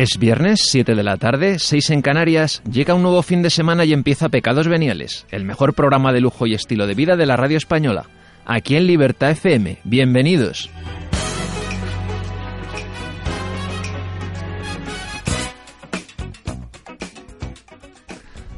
Es viernes, 7 de la tarde, 6 en Canarias, llega un nuevo fin de semana y empieza Pecados Veniales, el mejor programa de lujo y estilo de vida de la radio española. Aquí en Libertad FM, bienvenidos.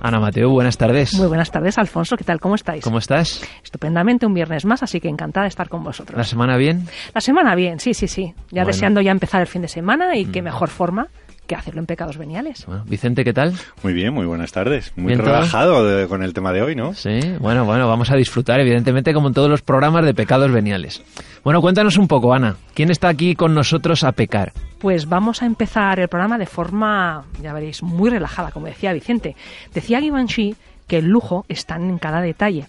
Ana Mateo, buenas tardes. Muy buenas tardes, Alfonso. ¿Qué tal? ¿Cómo estáis? ¿Cómo estás? Estupendamente, un viernes más, así que encantada de estar con vosotros. ¿La semana bien? La semana bien, sí, sí, sí. Ya Bueno. deseando ya empezar el fin de semana y qué Mm. mejor forma que hacerlo en pecados veniales. Bueno, Vicente, ¿qué tal? Muy bien, muy buenas tardes. Muy relajado de- con el tema de hoy, ¿no? Sí, bueno, bueno, vamos a disfrutar, evidentemente, como en todos los programas de Pecados Veniales. Bueno, cuéntanos un poco, Ana. ¿Quién está aquí con nosotros a pecar? Pues vamos a empezar el programa de forma, ya veréis, muy relajada, como decía Vicente. Decía Givenchy que el lujo está en cada detalle.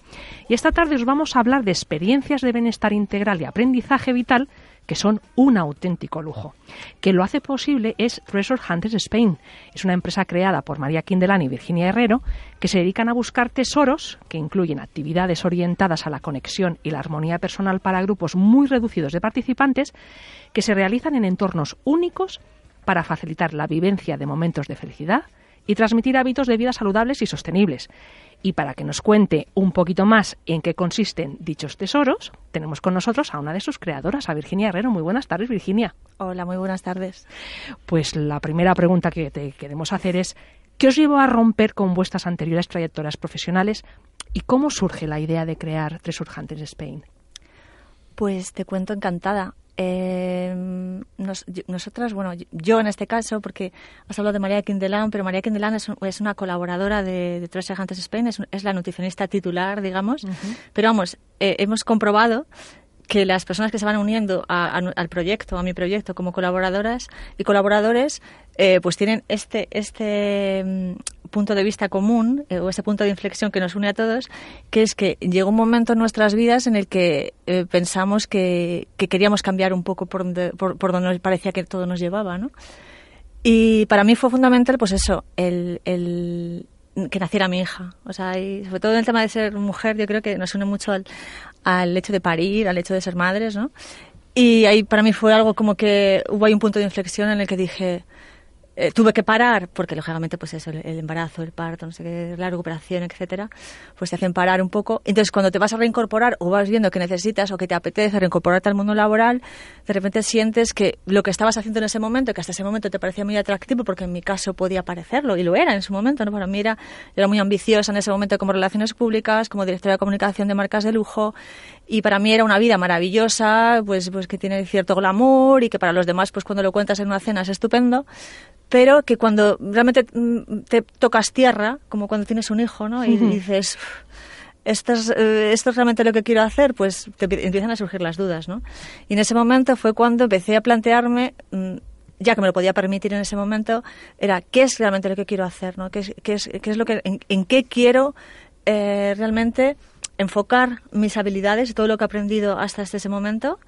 Y esta tarde os vamos a hablar de experiencias de bienestar integral y aprendizaje vital que son un auténtico lujo. Que lo hace posible es Treasure Hunters Spain. Es una empresa creada por María Quindelán y Virginia Herrero que se dedican a buscar tesoros que incluyen actividades orientadas a la conexión y la armonía personal para grupos muy reducidos de participantes que se realizan en entornos únicos para facilitar la vivencia de momentos de felicidad y transmitir hábitos de vida saludables y sostenibles. Y para que nos cuente un poquito más en qué consisten dichos tesoros, tenemos con nosotros a una de sus creadoras, a Virginia Herrero. Muy buenas tardes, Virginia. Hola, muy buenas tardes. Pues la primera pregunta que te queremos hacer es, ¿qué os llevó a romper con vuestras anteriores trayectorias profesionales y cómo surge la idea de crear Treasure Hunters Spain? Pues te cuento encantada. Eh, nos- nosotras, bueno, yo en este caso, porque has hablado de María Quindelán, pero María Quindelán es, un- es una colaboradora de, de Hunters Spain, es, un- es la nutricionista titular, digamos. Pero vamos, eh, hemos comprobado que las personas que se van uniendo a- al proyecto, a mi proyecto, como colaboradoras y colaboradores, eh, pues tienen este, este mm, punto de vista común, eh, o ese punto de inflexión que nos une a todos, que es que llegó un momento en nuestras vidas en el que eh, pensamos que, que queríamos cambiar un poco por donde, por, por donde nos parecía que todo nos llevaba, ¿no? Y para mí fue fundamental, pues eso, el, el que naciera mi hija. O sea, y sobre todo en el tema de ser mujer, yo creo que nos une mucho al, al hecho de parir, al hecho de ser madres, ¿no? Y ahí para mí fue algo como que hubo ahí un punto de inflexión en el que dije, eh, tuve que parar, porque lógicamente pues eso, el, embarazo, el parto, no sé qué, la recuperación, etcétera, pues te hacen parar un poco. Entonces cuando te vas a reincorporar o vas viendo que necesitas o que te apetece reincorporarte al mundo laboral, de repente sientes que lo que estabas haciendo en ese momento, que hasta ese momento te parecía muy atractivo, porque en mi caso podía parecerlo, y lo era en su momento, ¿no? Para mí era, era muy ambiciosa en ese momento como relaciones públicas, como directora de comunicación de marcas de lujo, y para mí era una vida maravillosa, pues, pues que tiene cierto glamour y que para los demás, pues cuando lo cuentas en una cena es estupendo, pero que cuando realmente mm, te tocas tierra, como cuando tienes un hijo, ¿no? Y Ujú. dices, "Uf, esto es, eh, esto es realmente lo que quiero hacer, pues te empie- empiezan a surgir las dudas, ¿no? Y en ese momento fue cuando empecé a plantearme, mm, ya que me lo podía permitir en ese momento, era qué es realmente lo que quiero hacer, ¿no? ¿Qué es, qué es, qué es lo que, en, en qué quiero eh, realmente enfocar mis habilidades todo lo que he aprendido hasta este ese momento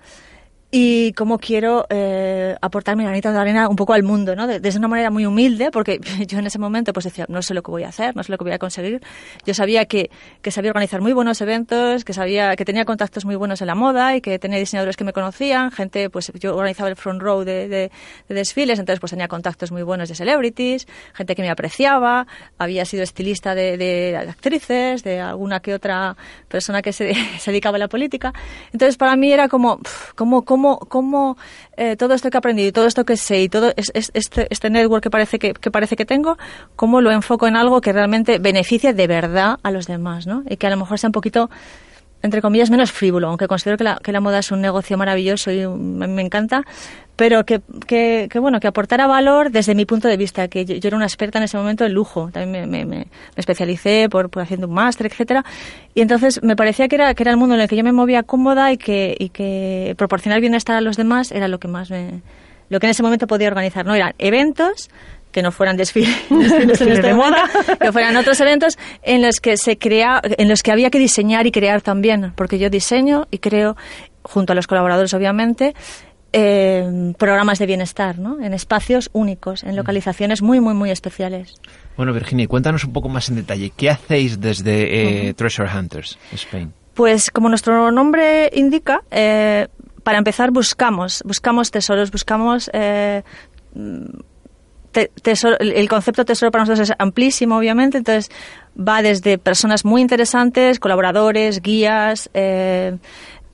y cómo quiero eh, aportar mi granito de arena un poco al mundo, ¿no? De- desde una manera muy humilde, porque yo en ese momento pues decía, no sé lo que voy a hacer, no sé lo que voy a conseguir. Yo sabía que, que sabía organizar muy buenos eventos, que sabía que tenía contactos muy buenos en la moda y que tenía diseñadores que me conocían, gente, pues yo organizaba el front row de, de- de desfiles, entonces pues tenía contactos muy buenos de celebrities, gente que me apreciaba, había sido estilista de, de actrices, de alguna que otra persona que se, se dedicaba a la política. Entonces para mí era como, pf, como, como, como eh, todo esto que he aprendido y todo esto que sé y todo es- este, este network que parece que, que parece que tengo, cómo lo enfoco en algo que realmente beneficie de verdad a los demás, ¿no? Y que a lo mejor sea un poquito entre comillas, menos frívolo, aunque considero que la, que la moda es un negocio maravilloso y me, encanta, pero que, que, bueno, que aportara valor desde mi punto de vista, que yo, era una experta en ese momento en lujo, también me, especialicé por, por haciendo un máster, etcétera, y entonces me parecía que era, que era el mundo en el que yo me movía cómoda y que, y que proporcionar bienestar a los demás era lo que más lo que en ese momento podía organizar, ¿no? Eran eventos que no fueran desfiles, desfiles en Desfiles este de momento, moda. que fueran otros eventos en los que se crea, en los que había que diseñar y crear también, porque yo diseño y creo, junto a los colaboradores obviamente, eh, programas de bienestar, ¿no? En espacios únicos, en localizaciones muy, muy, muy especiales. Bueno, Virginia, cuéntanos un poco más en detalle. ¿Qué hacéis desde eh, Treasure Hunters Spain? Pues como nuestro nombre indica, eh, para empezar buscamos, buscamos tesoros, buscamos mm, el concepto tesoro para nosotros es amplísimo, obviamente, entonces va desde personas muy interesantes, colaboradores, guías, eh,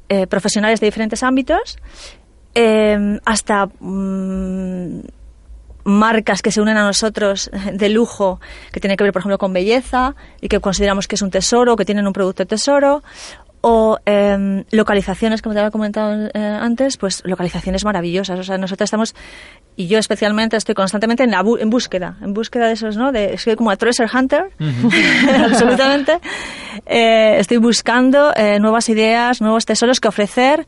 eh, profesionales de diferentes ámbitos, eh, hasta mm, marcas que se unen a nosotros de lujo, que tienen que ver, por ejemplo, con belleza y que consideramos que es un tesoro, que tienen un producto tesoro, o em, localizaciones, como te había comentado eh, antes, pues localizaciones maravillosas. O sea, nosotros estamos, y yo especialmente estoy constantemente en, la en búsqueda, en búsqueda de esos, ¿no? De, soy como a treasure hunter, absolutamente. Eh, estoy buscando eh, nuevas ideas, nuevos tesoros que ofrecer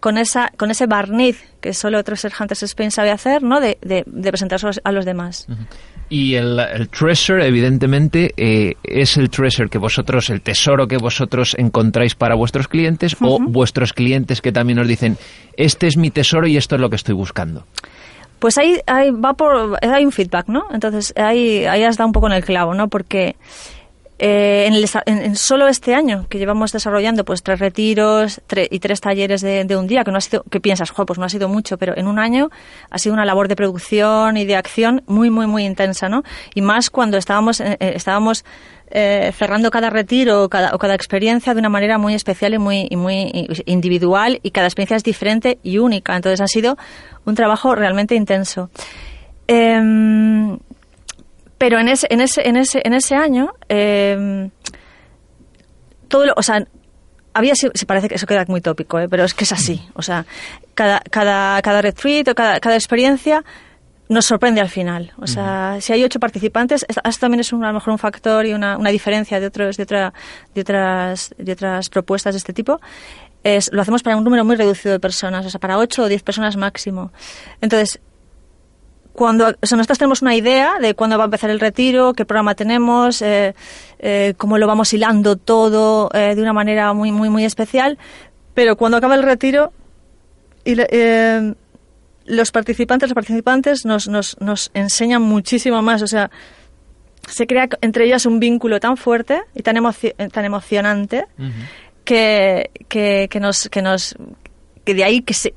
con esa con ese barniz que solo Treasure Hunters Spain sabe hacer, ¿no? De, de, de presentarse a los demás. Y el, el, treasure, evidentemente, eh, es el treasure que vosotros, el tesoro que vosotros encontráis para vuestros clientes o vuestros clientes que también os dicen, este es mi tesoro y esto es lo que estoy buscando. Pues ahí, ahí va por, hay un feedback, ¿no? Entonces ahí, ahí has dado un poco en el clavo, ¿no? Porque eh, en, solo este año que llevamos desarrollando pues tres retiros y tres talleres de, un día, que no ha sido, que piensas, pues no ha sido mucho, pero en un año ha sido una labor de producción y de acción muy, muy, muy intensa, ¿no? Y más cuando estábamos, eh, eh, estábamos cerrando cada retiro o cada, o cada, experiencia de una manera muy especial y muy, y muy individual y cada experiencia es diferente y única. Entonces ha sido un trabajo realmente intenso. Em, pero en ese, en ese, en ese, en ese año, eh, todo lo, o sea, había se parece que eso queda muy tópico, ¿eh? pero es que es así. O sea, cada, cada, cada retreat o cada, cada experiencia nos sorprende al final. O sea, si hay ocho participantes, esto también es un, a lo mejor un factor y una, una diferencia de otros, de otra, de otras, de otras propuestas de este tipo. Es, lo hacemos para un número muy reducido de personas, o sea, para ocho o diez personas máximo. Entonces, cuando nosotros tenemos una idea de cuándo va a empezar el retiro, qué programa tenemos, eh, eh, cómo lo vamos hilando todo eh, de una manera muy, muy, muy especial, pero cuando acaba el retiro, y, los participantes, los participantes nos, nos, nos enseñan muchísimo más, o sea, se crea entre ellas un vínculo tan fuerte y tan, tan emocionante que, que, que, nos, que, nos, que de ahí que se,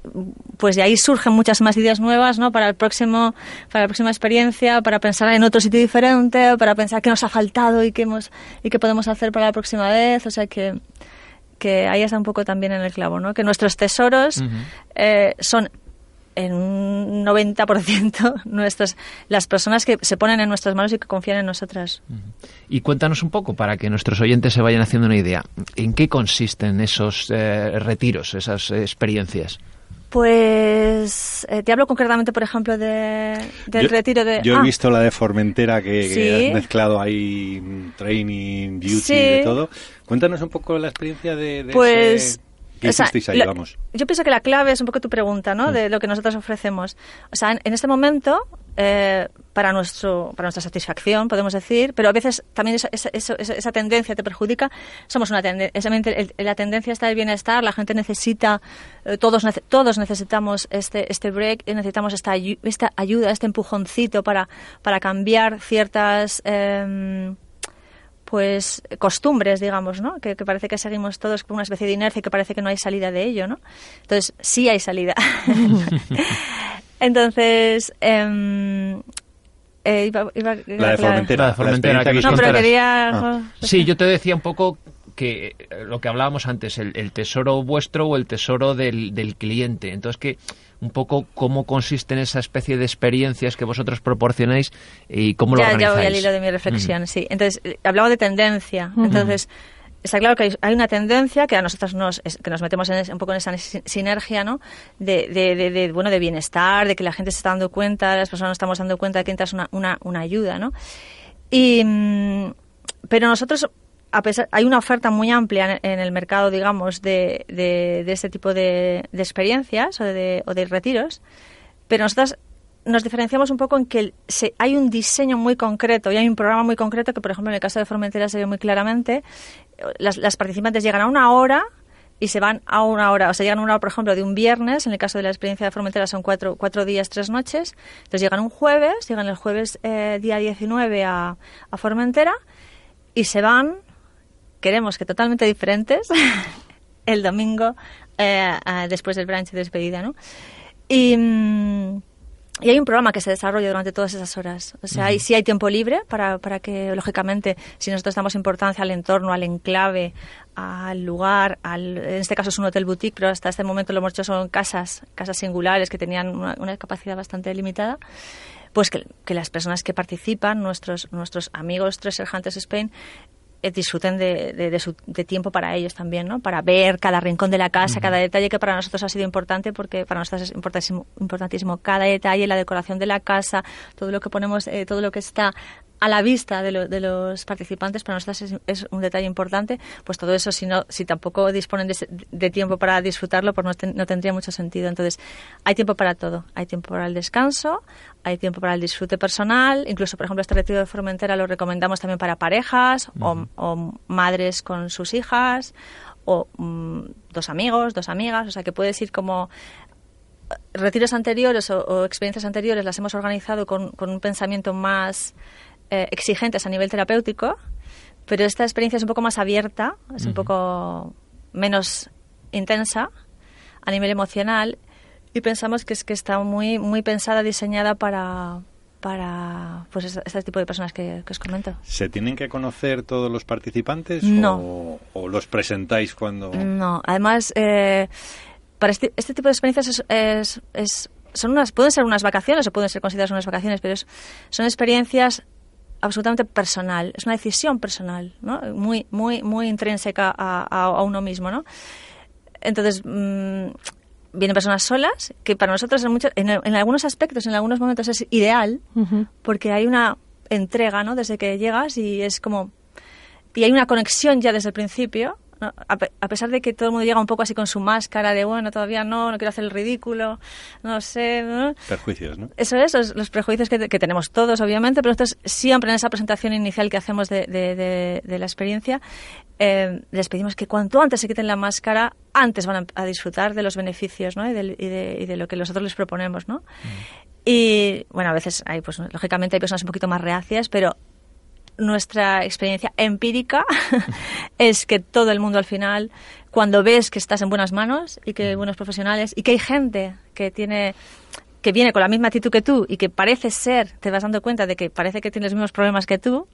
pues de ahí surgen muchas más ideas nuevas no para el próximo para la próxima experiencia para pensar en otro sitio diferente para pensar qué nos ha faltado y qué hemos y qué podemos hacer para la próxima vez. O sea que que ahí está un poco también en el clavo no que nuestros tesoros eh, son en un 90% nuestras, las personas que se ponen en nuestras manos y que confían en nosotras. Y cuéntanos un poco, para que nuestros oyentes se vayan haciendo una idea, ¿en qué consisten esos eh, retiros, esas experiencias? Pues eh, te hablo concretamente, por ejemplo, de, del retiro de... Yo he ah. visto la de Formentera que, has mezclado ahí mm, training, beauty, de todo. Cuéntanos un poco la experiencia de, de pues, ahí, vamos? Yo pienso que la clave es un poco tu pregunta, ¿no? Mm. De lo que nosotros ofrecemos. O sea, en, este momento, eh, para, nuestro, para nuestra satisfacción, podemos decir, pero a veces también esa, esa, esa, tendencia te perjudica. Somos una tendencia, la tendencia está del bienestar, la gente necesita, eh, todos, todos necesitamos este, este break, necesitamos esta, esta ayuda, este empujoncito para, para cambiar ciertas... Eh, pues costumbres, digamos, ¿no? Que, parece que seguimos todos con una especie de inercia y que parece que no hay salida de ello, ¿no? Entonces, sí hay salida. Entonces, eh, la de Formentera. La no, pero quería... Ah. Sí, yo te decía un poco que eh, lo que hablábamos antes, el, tesoro vuestro o el tesoro del, del cliente. Entonces, que un poco cómo consiste en esa especie de experiencias que vosotros proporcionáis y cómo lo organizáis. Ya voy al hilo de mi reflexión, sí. Entonces, eh, hablaba de tendencia. Entonces, está claro que hay una tendencia que a nosotros nos, que nos metemos en un poco en esa sinergia, ¿no? De, de, bueno, de bienestar, de que la gente se está dando cuenta, las personas nos estamos dando cuenta de que entras una, una, una ayuda, ¿no? Y, mm, pero nosotros hay una oferta muy amplia en, el mercado, digamos, de, de, este tipo de, experiencias o de, o de, retiros, pero nosotros nos diferenciamos un poco en que se, hay un diseño muy concreto y hay un programa muy concreto que, por ejemplo, en el caso de Formentera se ve muy claramente. Las, las participantes llegan a una hora y se van a una hora, o sea, llegan a una hora, por ejemplo, de un viernes, en el caso de la experiencia de Formentera son cuatro, cuatro días, tres noches, entonces llegan un jueves, llegan el jueves eh, día 19 a, a Formentera y se van queremos que totalmente diferentes el domingo eh, después del brunch de despedida, ¿no? Y, mm, y hay un programa que se desarrolla durante todas esas horas. O sea, hay, sí hay tiempo libre para, para que, lógicamente, si nosotros damos importancia al entorno, al enclave, al lugar, al, en este caso es un hotel boutique, pero hasta este momento lo hemos hecho son casas, casas singulares que tenían una, capacidad bastante limitada, pues que, que, las personas que participan, nuestros, nuestros amigos Treasure Hunters Spain, disfruten de, de, su, de, tiempo para ellos también, ¿no? Para ver cada rincón de la casa, cada detalle que para nosotros ha sido importante, porque para nosotros es importantísimo, importantísimo cada detalle, la decoración de la casa, todo lo que ponemos, eh, todo lo que está a la vista de, de, los participantes para nosotros es, un detalle importante pues todo eso si no si tampoco disponen de, tiempo para disfrutarlo pues no, no, tendría mucho sentido. Entonces hay tiempo para todo. Hay tiempo para el descanso hay tiempo para el disfrute personal incluso por ejemplo este retiro de Formentera lo recomendamos también para parejas o, madres con sus hijas o mm, dos amigos dos amigas. O sea que puedes ir como retiros anteriores o, experiencias anteriores las hemos organizado con, con un pensamiento más eh, exigentes a nivel terapéutico, pero esta experiencia es un poco más abierta, es un poco menos intensa a nivel emocional y pensamos que es que está muy muy pensada, diseñada para para pues este tipo de personas que, os comento. ¿Se tienen que conocer todos los participantes no. o, los presentáis cuando...? No, además eh, para este, este, tipo de experiencias es, es, son unas, pueden ser unas vacaciones o pueden ser consideradas unas vacaciones, pero son experiencias absolutamente personal, es una decisión personal, ¿no? muy, muy, muy intrínseca a, uno mismo. ¿no? Entonces, mm, vienen personas solas, que para nosotros en, en, algunos aspectos, en algunos momentos es ideal, porque hay una entrega ¿no? desde que llegas y es como... Y hay una conexión ya desde el principio, a, pesar de que todo el mundo llega un poco así con su máscara de, bueno, todavía no, no quiero hacer el ridículo, no sé. ¿no? Prejuicios, ¿no? Eso es, los, prejuicios que, tenemos todos, obviamente, pero nosotros siempre en esa presentación inicial que hacemos de, de, la experiencia, eh, les pedimos que cuanto antes se quiten la máscara, antes van a, disfrutar de los beneficios ¿no? y, de, lo que nosotros les proponemos. ¿no? Mm. Y bueno, a veces hay, pues lógicamente hay personas un poquito más reacias, pero nuestra experiencia empírica es que todo el mundo al final, cuando ves que estás en buenas manos y que hay buenos profesionales y que hay gente que tiene que viene con la misma actitud que tú y que parece ser, te vas dando cuenta de que parece que tiene los mismos problemas que tú,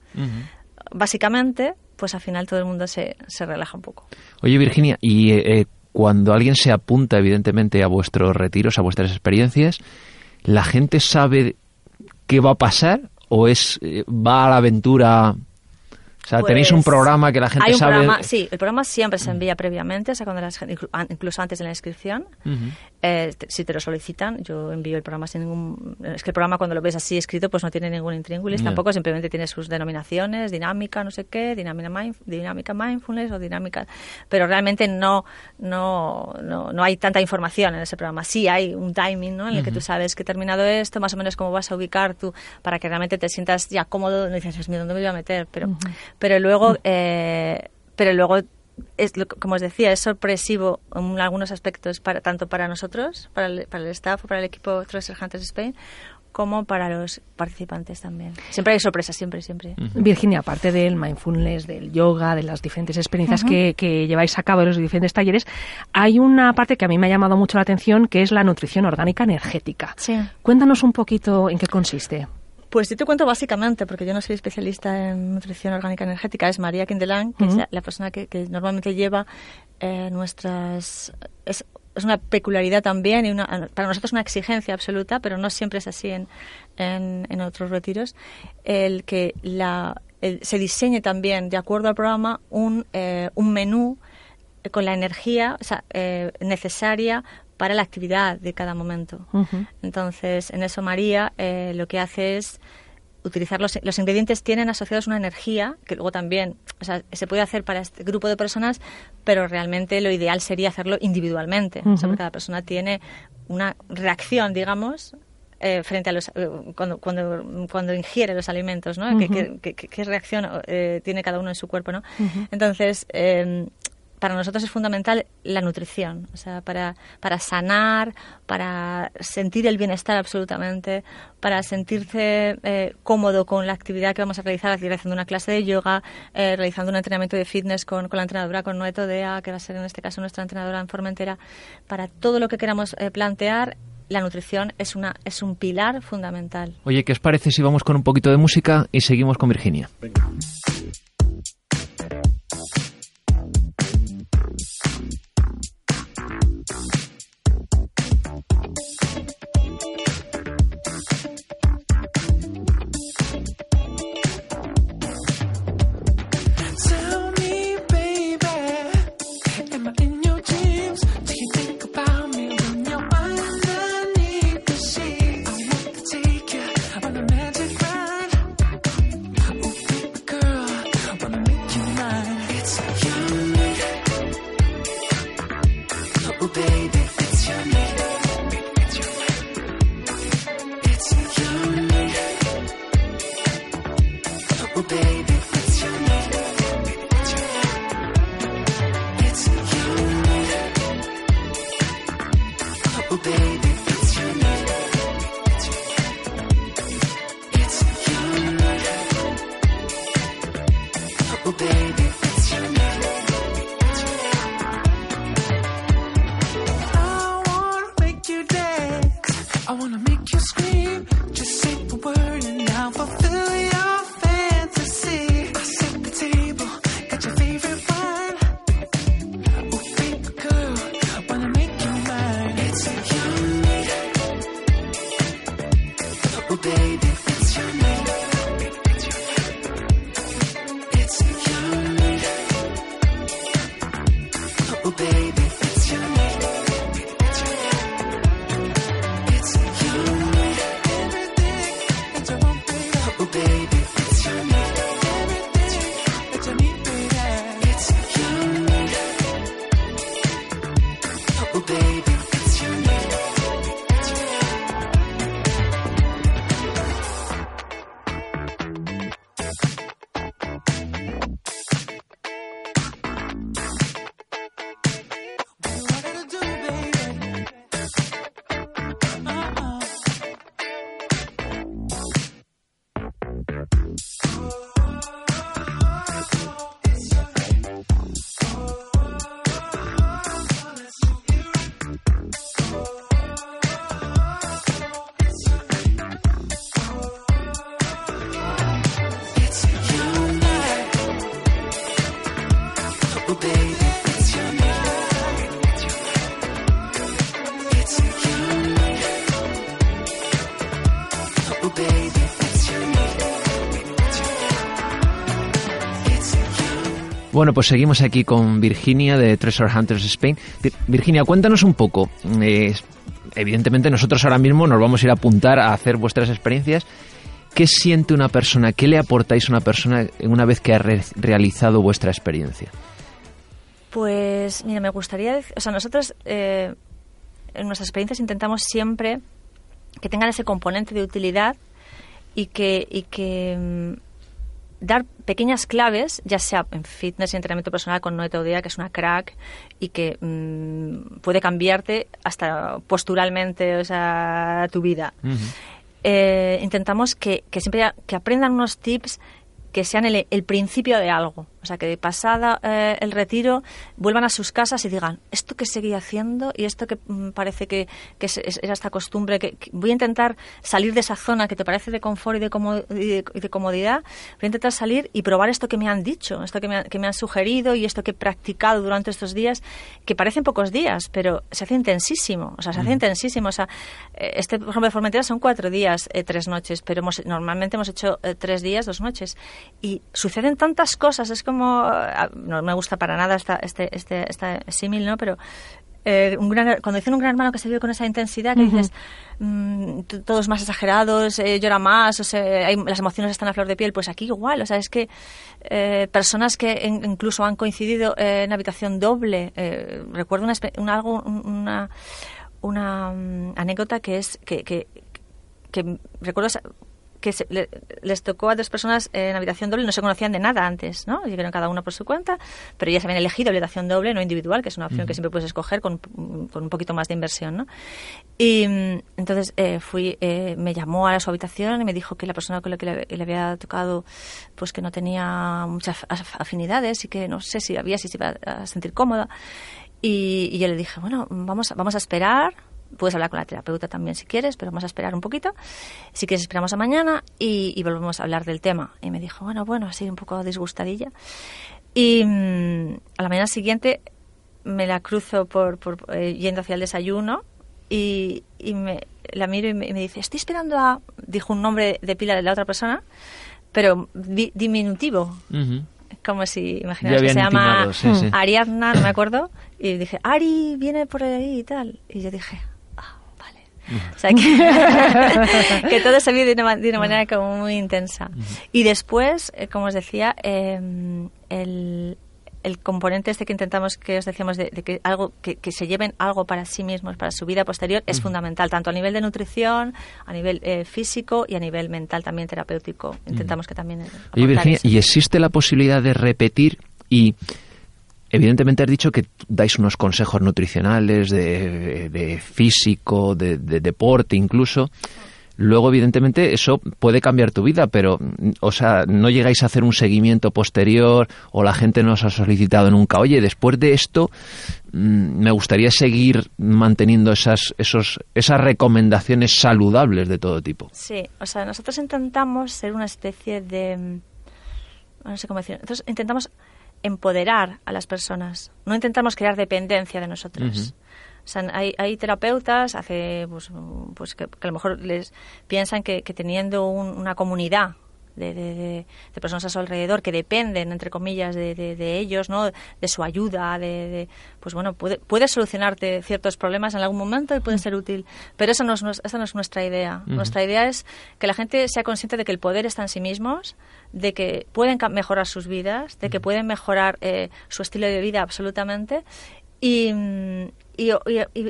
básicamente, pues al final todo el mundo se, se relaja un poco. Oye, Virginia, y eh, eh, cuando alguien se apunta, evidentemente, a vuestros retiros, a vuestras experiencias, ¿la gente sabe qué va a pasar o es eh, va a la aventura o sea, tenéis un pues, programa que la gente sabe. sí, el programa siempre se envía previamente, o sea, cuando incluso antes de la inscripción. Eh, si te lo solicitan, yo envío el programa sin ningún. Es que el programa, cuando lo ves así escrito, pues no tiene ningún intríngulis tampoco, simplemente tiene sus denominaciones, dinámica, no sé qué, dinámica, dinámica mindfulness o dinámica. Pero realmente no, no, no, no, hay tanta información en ese programa. Sí hay un timing, ¿no? En el que tú sabes que he terminado esto, más o menos cómo vas a ubicar tú, para que realmente te sientas ya cómodo, no dices, ¿dónde me voy a meter? Pero pero luego, eh, pero luego es, como os decía, es sorpresivo en algunos aspectos, para, tanto para nosotros, para el, para el staff o para el equipo Treasure Hunters Spain, como para los participantes también. Siempre hay sorpresas, siempre, siempre. Virginia, aparte del mindfulness, del yoga, de las diferentes experiencias que, que, lleváis a cabo en los diferentes talleres, hay una parte que a mí me ha llamado mucho la atención, que es la nutrición orgánica energética. Sí. Cuéntanos un poquito en qué consiste. Pues yo te cuento básicamente, porque yo no soy especialista en nutrición orgánica energética, es María Quindelán, que es la, persona que, normalmente lleva eh, nuestras... Es, una peculiaridad también y una, para nosotros una exigencia absoluta, pero no siempre es así en, en, otros retiros, el que la, se diseñe también, de acuerdo al programa, un, eh, un menú con la energía eh, necesaria para la actividad de cada momento. Entonces, en eso María eh, lo que hace es utilizar los, los, ingredientes tienen asociados una energía que luego también o sea, se puede hacer para este grupo de personas, pero realmente lo ideal sería hacerlo individualmente. o sea, cada persona tiene una reacción, digamos, eh, frente a los eh, cuando, cuando, cuando ingiere los alimentos, ¿no? ¿Qué, reacción tiene cada uno en su cuerpo, ¿no? Entonces, em, para nosotros es fundamental la nutrición, o sea, para, para sanar, para sentir el bienestar absolutamente, para sentirse eh, cómodo con la actividad que vamos a realizar, realizando una clase de yoga, eh, realizando un entrenamiento de fitness con, con la entrenadora, con Noeto Dea, que va a ser en este caso nuestra entrenadora en Formentera, para todo lo que queramos eh, plantear la nutrición es, una, es un pilar fundamental. Oye, ¿qué os parece si vamos con un poquito de música y seguimos con Virginia? Bueno, pues seguimos aquí con Virginia de Treasure Hunters Spain. Virginia, cuéntanos un poco. Eh, evidentemente nosotros ahora mismo nos vamos a ir a apuntar a hacer vuestras experiencias. ¿Qué siente una persona? ¿Qué le aportáis a una persona una vez que ha realizado vuestra experiencia? Pues, mira, me gustaría O sea, nosotros eh, en nuestras experiencias intentamos siempre que tengan ese componente de utilidad y que, y que mm, dar pequeñas claves, ya sea en fitness y entrenamiento personal con Noé Teodía, que es una crack y que mm, puede cambiarte hasta posturalmente o sea, tu vida. Eh, intentamos que, que siempre que aprendan unos tips que sean el, el, principio de algo. O sea, que de pasada eh, el retiro vuelvan a sus casas y digan, esto que seguía haciendo y esto que mm, parece que, que es, era esta costumbre, que, voy a intentar salir de esa zona que te parece de confort y de, de, comodidad, voy a intentar salir y probar esto que me han dicho, esto que me, que me han sugerido y esto que he practicado durante estos días, que parecen pocos días, pero se hace intensísimo. O sea, se hace intensísimo. O sea, eh, este, por ejemplo, de Formentera son cuatro días, eh, tres noches, pero hemos, normalmente hemos hecho tres días, dos noches y suceden tantas cosas, es como, no me gusta para nada esta, este, este, esta símil, ¿no? Pero eh, un gran, cuando dicen un gran hermano que se vive con esa intensidad, que dices, mm, todos más exagerados, eh, llora más, o sea, las emociones están a flor de piel, pues aquí igual, o sea, es que eh, personas que incluso han coincidido en habitación doble, recuerdo una, algo, una, una mm, anécdota que es que, que, que recuerdo que les tocó a dos personas en habitación doble, no se conocían de nada antes, ¿no? Llegaron cada uno por su cuenta, pero ya se habían elegido habitación doble, no individual, que es una opción que siempre puedes escoger con, con, un poquito más de inversión, ¿no? Y mm, entonces eh, fui, eh, me llamó a su habitación y me dijo que la persona con la que le, había tocado, pues que no tenía muchas afinidades y que no sé si había, si se iba a sentir cómoda. Y, y yo le dije, bueno, vamos, vamos a esperar Puedes hablar con la terapeuta también si quieres, pero vamos a esperar un poquito. Si quieres, esperamos a mañana y, volvemos a hablar del tema. Y me dijo, bueno, bueno, así un poco disgustadilla. Y mm, a la mañana siguiente me la cruzo por, eh, yendo hacia el desayuno y, me, la miro y me, dice, estoy esperando a... Dijo un nombre de pila de la otra persona, pero diminutivo. Como si, imaginaos que se llama Ariadna, no me acuerdo. Y dije, Ari viene por ahí y tal. Y yo dije. O sea, que, que todo se vio de una, manera como muy intensa. Y después, eh, como os decía, em, el, el componente este que intentamos que os decíamos de, que algo que, se lleven algo para sí mismos para su vida posterior es fundamental tanto a nivel de nutrición a nivel eh, físico y a nivel mental también terapéutico. Intentamos que también y existe la posibilidad de repetir y Evidentemente has dicho que dais unos consejos nutricionales, de, físico, de, deporte incluso. Luego, evidentemente, eso puede cambiar tu vida, pero, o sea, no llegáis a hacer un seguimiento posterior o la gente no os ha solicitado nunca, oye, después de esto, mm, me gustaría seguir manteniendo esas, esos, esas recomendaciones saludables de todo tipo. Sí, o sea, nosotros intentamos ser una especie de. No sé cómo decir. Nosotros intentamos empoderar a las personas, no intentamos crear dependencia de nosotros. O sea, hay, hay terapeutas hace, pues, pues que, a lo mejor les piensan que, teniendo una comunidad de, de, personas a su alrededor que dependen, entre comillas, de, ellos, ¿no? de su ayuda, de, pues bueno, puede, puede solucionarte ciertos problemas en algún momento y puede ser útil. Pero eso no es, esa no es nuestra idea. Nuestra idea es que la gente sea consciente de que el poder está en sí mismos, de que pueden mejorar sus vidas, de que pueden mejorar eh, su estilo de vida absolutamente y, y,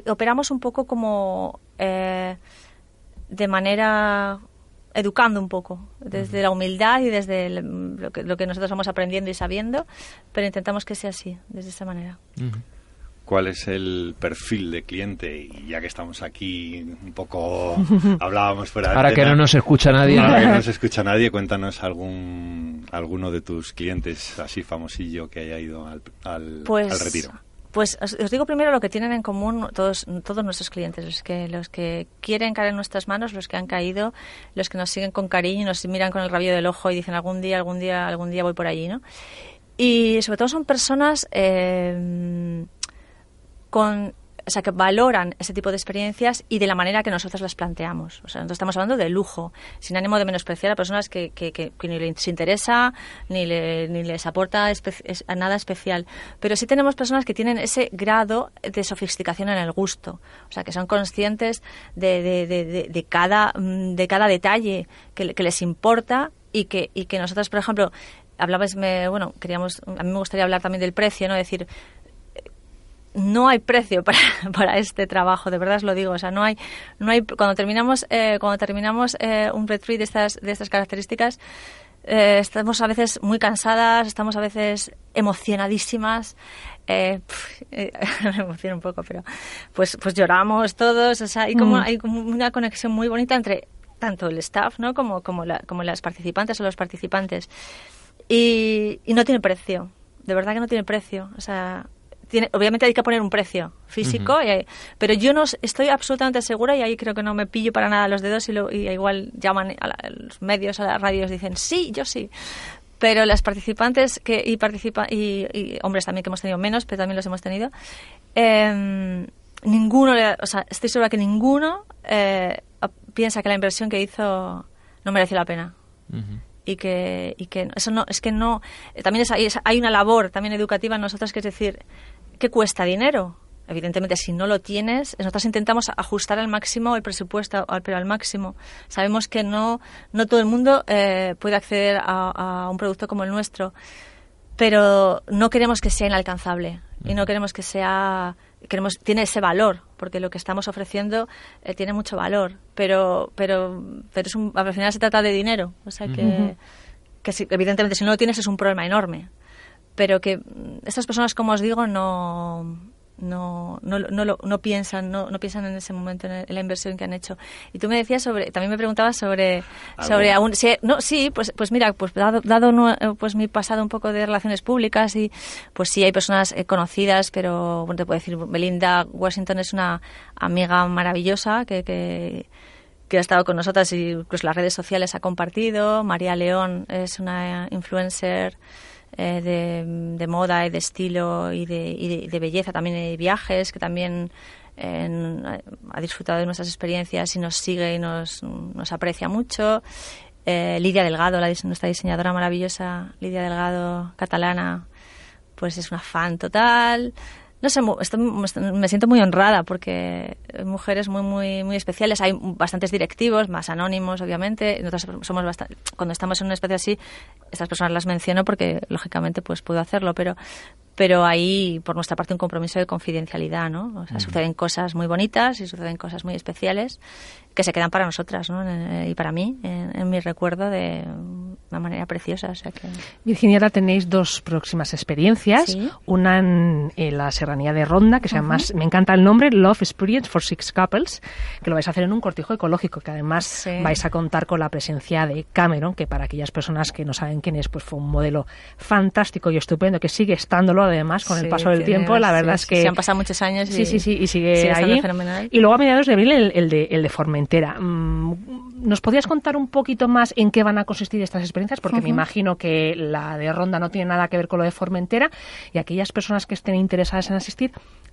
operamos un poco como eh, de manera educando un poco, desde la humildad y desde lo, que, lo, que, nosotros vamos aprendiendo y sabiendo, pero intentamos que sea así, desde esa manera. ¿Cuál es el perfil de cliente? Y ya que estamos aquí, un poco hablábamos fuera de Ahora que no nos escucha nadie. Ahora que no nos escucha nadie, cuéntanos algún alguno de tus clientes así famosillo que haya ido al, al pues retiro. Pues os, digo primero lo que tienen en común todos, todos nuestros clientes, los que, los que quieren caer en nuestras manos, los que han caído, los que nos siguen con cariño, nos miran con el rabio del ojo y dicen algún día, algún día, algún día voy por allí, ¿no? Y sobre todo son personas eh, con o sea, que valoran ese tipo de experiencias y de la manera que nosotros las planteamos. O sea, nosotros estamos hablando de lujo, sin ánimo de menospreciar a personas que, que, que, ni les interesa ni, ni les aporta nada especial. Pero sí tenemos personas que tienen ese grado de sofisticación en el gusto. O sea, que son conscientes de, de, de, de cada, mm, de cada detalle que, que les importa y que, y que nosotros, por ejemplo, hablabas, me, bueno, queríamos, a mí me gustaría hablar también del precio, ¿no? decir, no hay precio para, para, este trabajo, de verdad os lo digo. O sea, no hay, no hay cuando terminamos, eh, cuando terminamos eh, un retreat de estas, de estas características, eh, estamos a veces muy cansadas, estamos a veces emocionadísimas. Eh, me emociona un poco, pero pues, pues lloramos todos. O sea, hay como, mm. hay como una conexión muy bonita entre tanto el staff, ¿no? Como, como, la, como las participantes o los participantes. Y, y no tiene precio. De verdad que no tiene precio. O sea, obviamente hay que poner un precio físico, pero yo no estoy absolutamente segura y ahí creo que no me pillo para nada los dedos y, lo, y igual llaman a, los medios, a las radios, dicen sí, yo sí. Pero las participantes que y participa y, hombres también que hemos tenido menos, pero también los hemos tenido, eh, ninguno, o sea, estoy segura que ninguno eh, piensa que la inversión que hizo no mereció la pena. Y que, y que eso no es que no también es, hay, hay una labor también educativa en nosotros que es decir ¿qué cuesta dinero? Evidentemente, si no lo tienes, nosotros intentamos ajustar al máximo el presupuesto, pero al máximo. Sabemos que no, no todo el mundo eh, puede acceder a, un producto como el nuestro, pero no queremos que sea inalcanzable y no queremos que sea queremos tiene ese valor porque lo que estamos ofreciendo eh, tiene mucho valor pero pero pero es un, al final se trata de dinero o sea que, que evidentemente si no lo tienes es un problema enorme pero que estas personas, como os digo, no, no, no, no, no piensan, no, no piensan en ese momento en, la inversión que han hecho. Y tú me decías sobre, también me preguntabas sobre, sobre aún, no, sí, pues, pues mira, pues dado, dado pues mi pasado un poco de relaciones públicas y pues sí hay personas eh, conocidas, pero bueno, te puedo decir, Belinda Washington es una amiga maravillosa que, que que ha estado con nosotras y pues las redes sociales ha compartido. María León es una influencer eh, de, moda y de estilo y de, de, belleza, también de viajes, que también ha disfrutado de nuestras experiencias y nos sigue y nos, nos aprecia mucho. Eh, Lidia Delgado, la, nuestra diseñadora maravillosa, Lidia Delgado, catalana, pues es una fan total no sé, me siento muy honrada porque mujeres muy, muy, muy especiales. Hay bastantes directivos, más anónimos, obviamente. Nosotros somos bastante, cuando estamos en una especie así, estas personas las menciono porque, lógicamente, pues puedo hacerlo, pero, pero hay, por nuestra parte, un compromiso de confidencialidad, ¿no? O sea, suceden cosas muy bonitas y suceden cosas muy especiales que se quedan para nosotras ¿no? y para mí en, mi recuerdo de una manera preciosa. O sea que... Virginia, ahora tenéis dos próximas experiencias. Una en, la serranía de Ronda, que se llama, me encanta el nombre, Love Experience for Six Couples, que lo vais a hacer en un cortijo ecológico, que además vais a contar con la presencia de Cameron, que para aquellas personas que no saben quién es, pues fue un modelo fantástico y estupendo, que sigue estándolo además con el paso del tiempo. La verdad es que... Se han pasado muchos años y, sí, sí, sí, y sigue, ahí. Y luego a mediados de abril el, el de, el de Formentera Mm, ¿Nos podías contar un poquito más en qué van a consistir estas experiencias? Porque me imagino que la de Ronda no tiene nada que ver con lo de Formentera y aquellas personas que estén interesadas en asistir,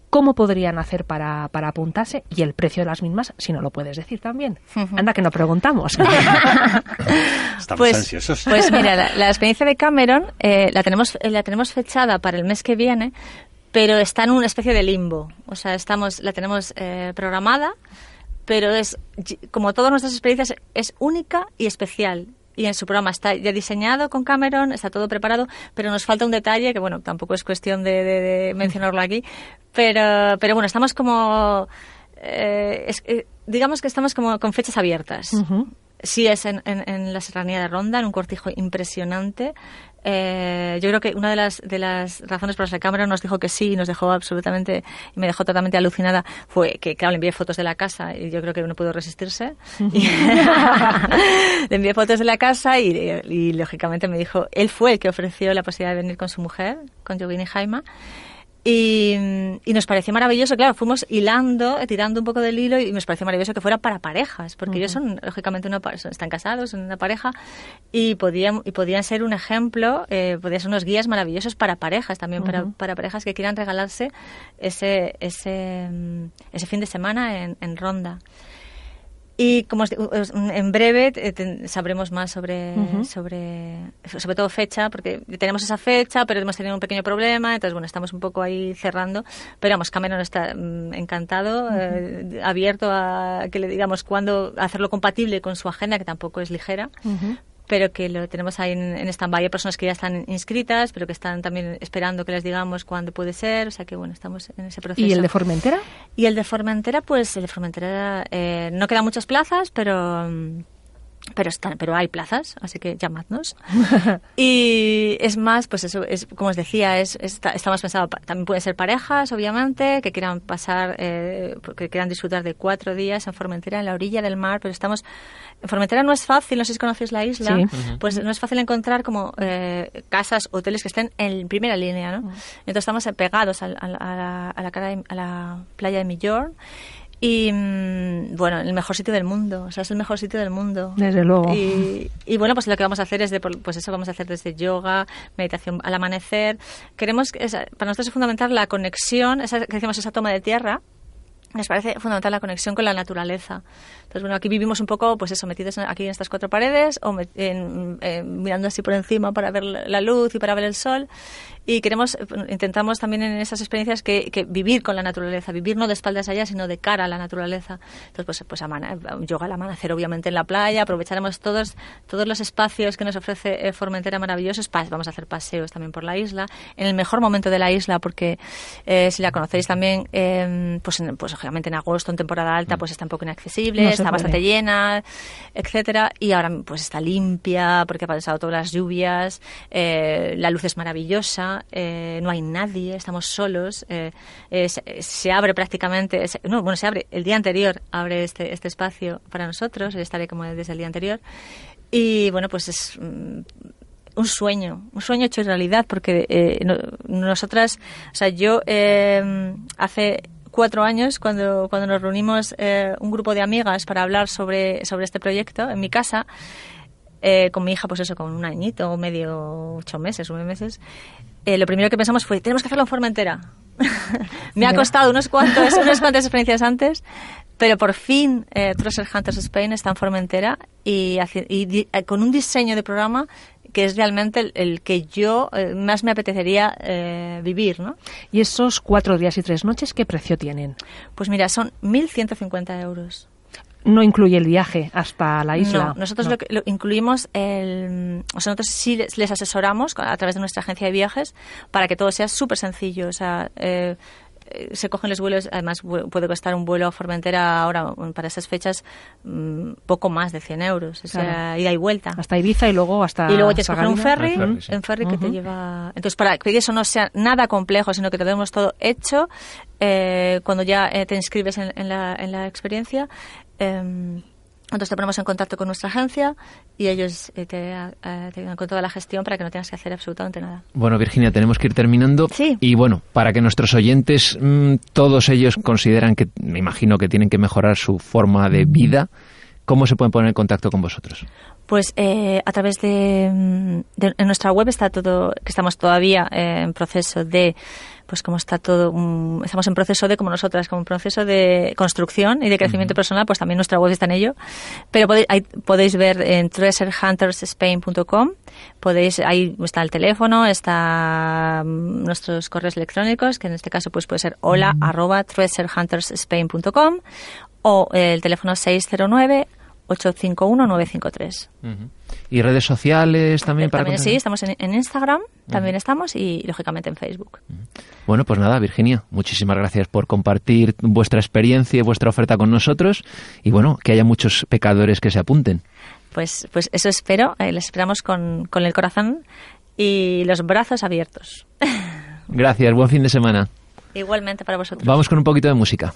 ¿cómo podrían hacer para, apuntarse? Y el precio de las mismas, si no lo puedes decir también. Anda, que no preguntamos. Estamos pues, ansiosos. Pues mira, la, experiencia de Cameron eh, la, tenemos, la tenemos fechada para el mes que viene, pero está en una especie de limbo. O sea, estamos, la tenemos eh, programada pero es, como todas nuestras experiencias, es única y especial. Y en su programa está ya diseñado con Cameron, está todo preparado, pero nos falta un detalle que, bueno, tampoco es cuestión de, mencionarlo aquí, pero, pero bueno, estamos como, eh, eh, digamos que estamos como con fechas abiertas. Sí es en, en, la serranía de Ronda, en un cortijo impresionante. Eh, yo creo que una de las, de las razones por las que Cameron nos dijo que sí y nos dejó absolutamente, y me dejó totalmente alucinada, fue que, claro, le envié fotos de la casa y yo creo que no pudo resistirse. le envié fotos de la casa y, y, lógicamente me dijo, él fue el que ofreció la posibilidad de venir con su mujer, con Jovini Jaima. Y, nos pareció maravilloso, claro, fuimos hilando, tirando un poco del hilo y nos pareció maravilloso que fuera para parejas, porque ellos son, lógicamente, una, están casados, son una pareja y podían, y podían ser un ejemplo, eh, podían ser unos guías maravillosos para parejas también, para, para, parejas que quieran regalarse ese, ese, ese fin de semana en, en Ronda. Y como en breve eh, sabremos más sobre, sobre, sobre todo fecha, porque tenemos esa fecha, pero hemos tenido un pequeño problema, entonces bueno, estamos un poco ahí cerrando. Pero vamos, Cameron está mm, encantado, eh, abierto a que le digamos cuándo hacerlo compatible con su agenda, que tampoco es ligera, pero que lo tenemos ahí en, en stand-by. Hay personas que ya están inscritas, pero que están también esperando que les digamos cuándo puede ser. O sea que, bueno, estamos en ese proceso. ¿Y el de Formentera? Y el de Formentera, pues el de Formentera eh, no quedan muchas plazas, pero pero están, pero hay plazas, así que llamadnos. y es más, pues eso, es como os decía, es, está, más pensado, también pueden ser parejas, obviamente, que quieran pasar, eh, que quieran disfrutar de cuatro días en Formentera, en la orilla del mar, pero estamos, en Formentera no es fácil, no sé si conocéis la isla, pues no es fácil encontrar como eh, casas, hoteles que estén en primera línea, ¿no? Entonces estamos pegados a, la, a, la, a la playa de Millón y mm, bueno, el mejor sitio del mundo, o sea, es el mejor sitio del mundo. Desde luego. Y, y bueno, pues lo que vamos a hacer es, de, pues eso, vamos a hacer desde yoga, meditación al amanecer. Queremos, para nosotros es fundamental la conexión, esa, que decimos esa toma de tierra, nos parece fundamental la conexión con la naturaleza. Entonces, bueno, aquí vivimos un poco, pues eso, metidos aquí en estas cuatro paredes o mirando así por encima para ver la luz y para ver el sol. Y queremos, intentamos también en esas experiencias que, vivir con la naturaleza, vivir no de espaldas allá, sino de cara a la naturaleza. Entonces, pues, pues yoga al amanecer, obviamente en la playa, aprovecharemos todos, todos los espacios que nos ofrece eh, Formentera maravillosos. Vamos a hacer paseos también por la isla, en el mejor momento de la isla, porque eh, si la conocéis también, eh, pues, pues lógicamente en agosto, en temporada alta, mm. pues está un poco inaccesible, está bastante llena, etcétera, y ahora pues está limpia porque ha pasado todas las lluvias, eh, la luz es maravillosa, eh, no hay nadie, estamos solos, eh, se, abre prácticamente, no, bueno, se abre el día anterior, abre este, este espacio para nosotros, estaré como desde el día anterior, y bueno, pues es mm, un sueño, un sueño hecho realidad, porque eh, nosotras, o sea, yo eh, hace cuatro años, cuando, cuando nos reunimos eh, un grupo de amigas para hablar sobre, sobre este proyecto en mi casa, con mi hija, pues eso, con un añito, medio, ocho meses, nueve meses, lo primero que pensamos fue, tenemos que hacerlo en forma entera. Me ha costado unos cuantos, unas cuantas experiencias antes, pero por fin eh, Treasure Hunters Spain está en Formentera y, y, con un diseño de programa que es realmente el, que yo eh, más me apetecería eh, vivir, ¿no? ¿Y esos cuatro días y tres noches qué precio tienen? Pues mira, son 1.150 euros. No incluye el viaje hasta la isla. No, nosotros Lo, incluimos el, o sea, nosotros sí les, asesoramos a través de nuestra agencia de viajes para que todo sea súper sencillo. O sea, eh, se cogen los vuelos, además puede costar un vuelo a Formentera ahora, para esas fechas, mm, poco más de 100 euros, o sea, ida y vuelta. Hasta Ibiza y luego hasta Y luego tienes que coger un ferry, un ferry que te lleva... Entonces, para que eso no sea nada complejo, sino que te tenemos todo hecho, eh, cuando ya eh, te inscribes en, la, en la experiencia, eh, entonces te ponemos en contacto con nuestra agencia y ellos eh, te, eh, te con toda la gestión para que no tengas que hacer absolutamente nada. Bueno, Virginia, tenemos que ir terminando. Sí. Y bueno, para que nuestros oyentes, mm, todos ellos consideran que, me imagino que tienen que mejorar su forma de vida, ¿cómo se pueden poner en contacto con vosotros? Pues eh, a través de, mm, de, en nuestra web está todo, que estamos todavía en proceso de pues como está todo, estamos en proceso de, como nosotras, como un proceso de construcción y de crecimiento personal, pues también nuestra web está en ello. Pero podéis, podéis ver en treasurehuntersspain.com, podéis, ahí está el teléfono, está mm, nuestros correos electrónicos, que en este caso pues puede ser hola arroba treasurehuntersspain.com o el teléfono 609 851 953. ¿Y redes sociales también para también, Sí, estamos en, Instagram, también estamos y lógicamente en Facebook. Bueno, pues nada, Virginia, muchísimas gracias por compartir vuestra experiencia y vuestra oferta con nosotros y bueno, que haya muchos pecadores que se apunten. Pues, pues eso espero, eh, les esperamos con, con el corazón y los brazos abiertos. Gracias, buen fin de semana. Igualmente para vosotros. Vamos con un poquito de música.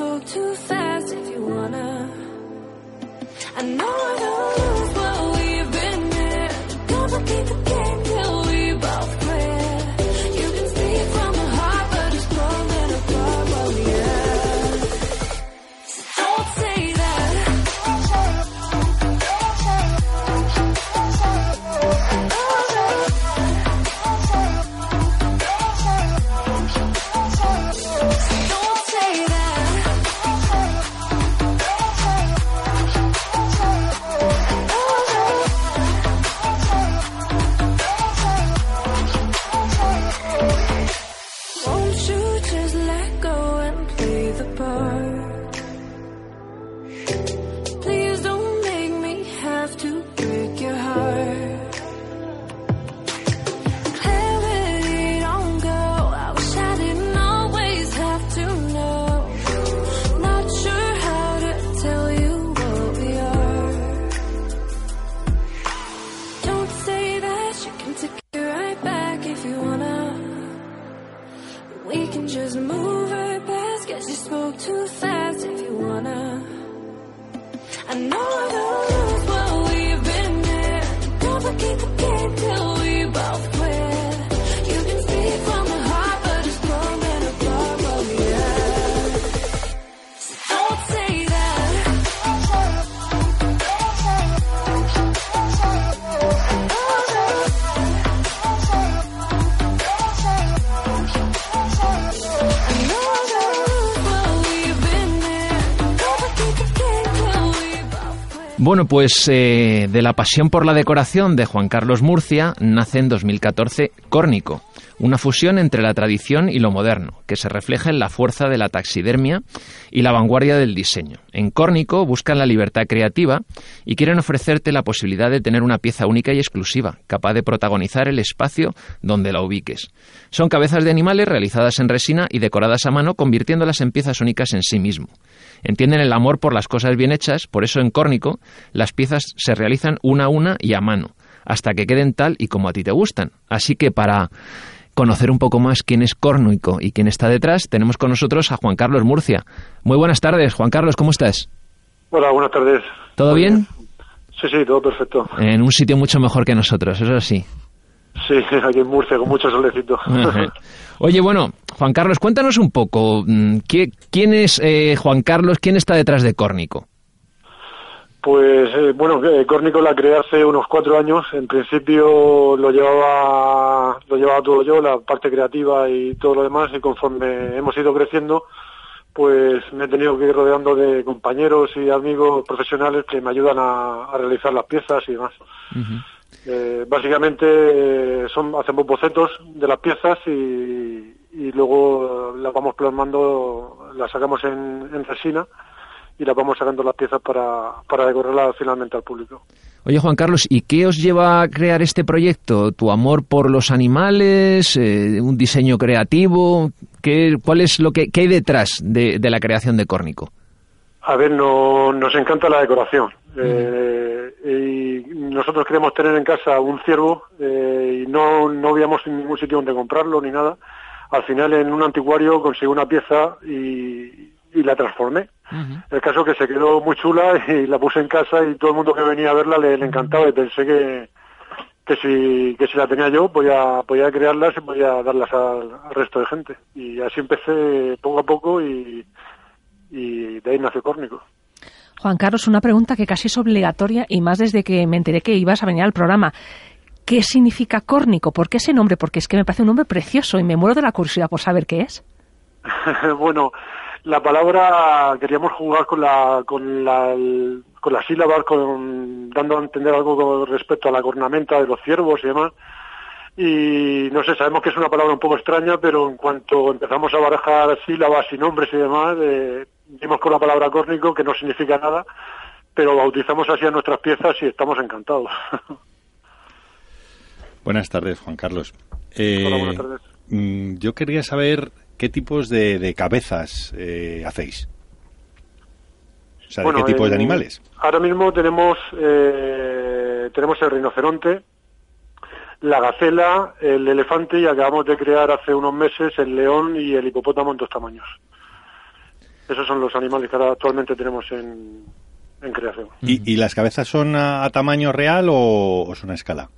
talk too fast if you wanna. I know, I know. Bueno, pues eh, de la pasión por la decoración de Juan Carlos Murcia nace en 2014 Córnico, una fusión entre la tradición y lo moderno, que se refleja en la fuerza de la taxidermia y la vanguardia del diseño. En Córnico buscan la libertad creativa y quieren ofrecerte la posibilidad de tener una pieza única y exclusiva, capaz de protagonizar el espacio donde la ubiques. Son cabezas de animales realizadas en resina y decoradas a mano, convirtiéndolas en piezas únicas en sí mismo. Entienden el amor por las cosas bien hechas, por eso en Córnico las piezas se realizan una a una y a mano, hasta que queden tal y como a ti te gustan. Así que para conocer un poco más quién es Córnico y quién está detrás, tenemos con nosotros a Juan Carlos Murcia. Muy buenas tardes, Juan Carlos, ¿cómo estás? Hola, buenas tardes. ¿Todo bien? Sí, sí, todo perfecto. En un sitio mucho mejor que nosotros, eso sí. Sí, aquí en Murcia, con mucho solecito. Oye, bueno, Juan Carlos, cuéntanos un poco, mm, ¿quién es eh, Juan Carlos? ¿Quién está detrás de Córnico? Pues eh, bueno, eh, Córnico la creé hace unos cuatro años. En principio lo llevaba, lo llevaba todo yo, la parte creativa y todo lo demás. Y conforme hemos ido creciendo, pues me he tenido que ir rodeando de compañeros y amigos profesionales que me ayudan a, realizar las piezas y demás. Eh, básicamente son, hacemos bocetos de las piezas y, luego las vamos plasmando, las sacamos en, resina y las vamos sacando las piezas para, para decorarlas finalmente al público. Oye Juan Carlos, ¿y qué os lleva a crear este proyecto? ¿Tu amor por los animales? Eh, ¿Un diseño creativo? ¿Qué, ¿Cuál es lo que hay detrás de, de la creación de Córnico? A ver, no, nos encanta la decoración. Eh, y nosotros queremos tener en casa un ciervo eh, y no, no habíamos ningún sitio donde comprarlo ni nada. Al final en un anticuario conseguí una pieza y, la transformé. El caso que se quedó muy chula y la puse en casa y todo el mundo que venía a verla le, encantaba y pensé que, que si, que si la tenía yo podía, podía crearlas y podía darlas al, resto de gente. Y así empecé poco a poco y, y de ahí nació Córnico. Juan Carlos, una pregunta que casi es obligatoria y más desde que me enteré que ibas a venir al programa. ¿Qué significa córnico? ¿Por qué ese nombre? Porque es que me parece un nombre precioso y me muero de la curiosidad por saber qué es. bueno, la palabra queríamos jugar con la con la con las sílabas, con, dando a entender algo con respecto a la cornamenta de los ciervos y demás. Y no sé, sabemos que es una palabra un poco extraña, pero en cuanto empezamos a barajar sílabas y nombres y demás, eh, dimos con la palabra córnico, que no significa nada, pero bautizamos así a nuestras piezas y estamos encantados. Buenas tardes, Juan Carlos. Eh, buenas tardes. Mm, yo quería saber qué tipos de, cabezas eh, hacéis. O sea, ¿de qué tipos de animales? Ahora mismo tenemos, eh, tenemos el rinoceronte, la gacela, el elefante y acabamos de crear hace unos meses el león y el hipopótamo en dos tamaños. Esos son los animales que ahora actualmente tenemos en, creación. ¿Y, las cabezas son a, tamaño real o, son a escala?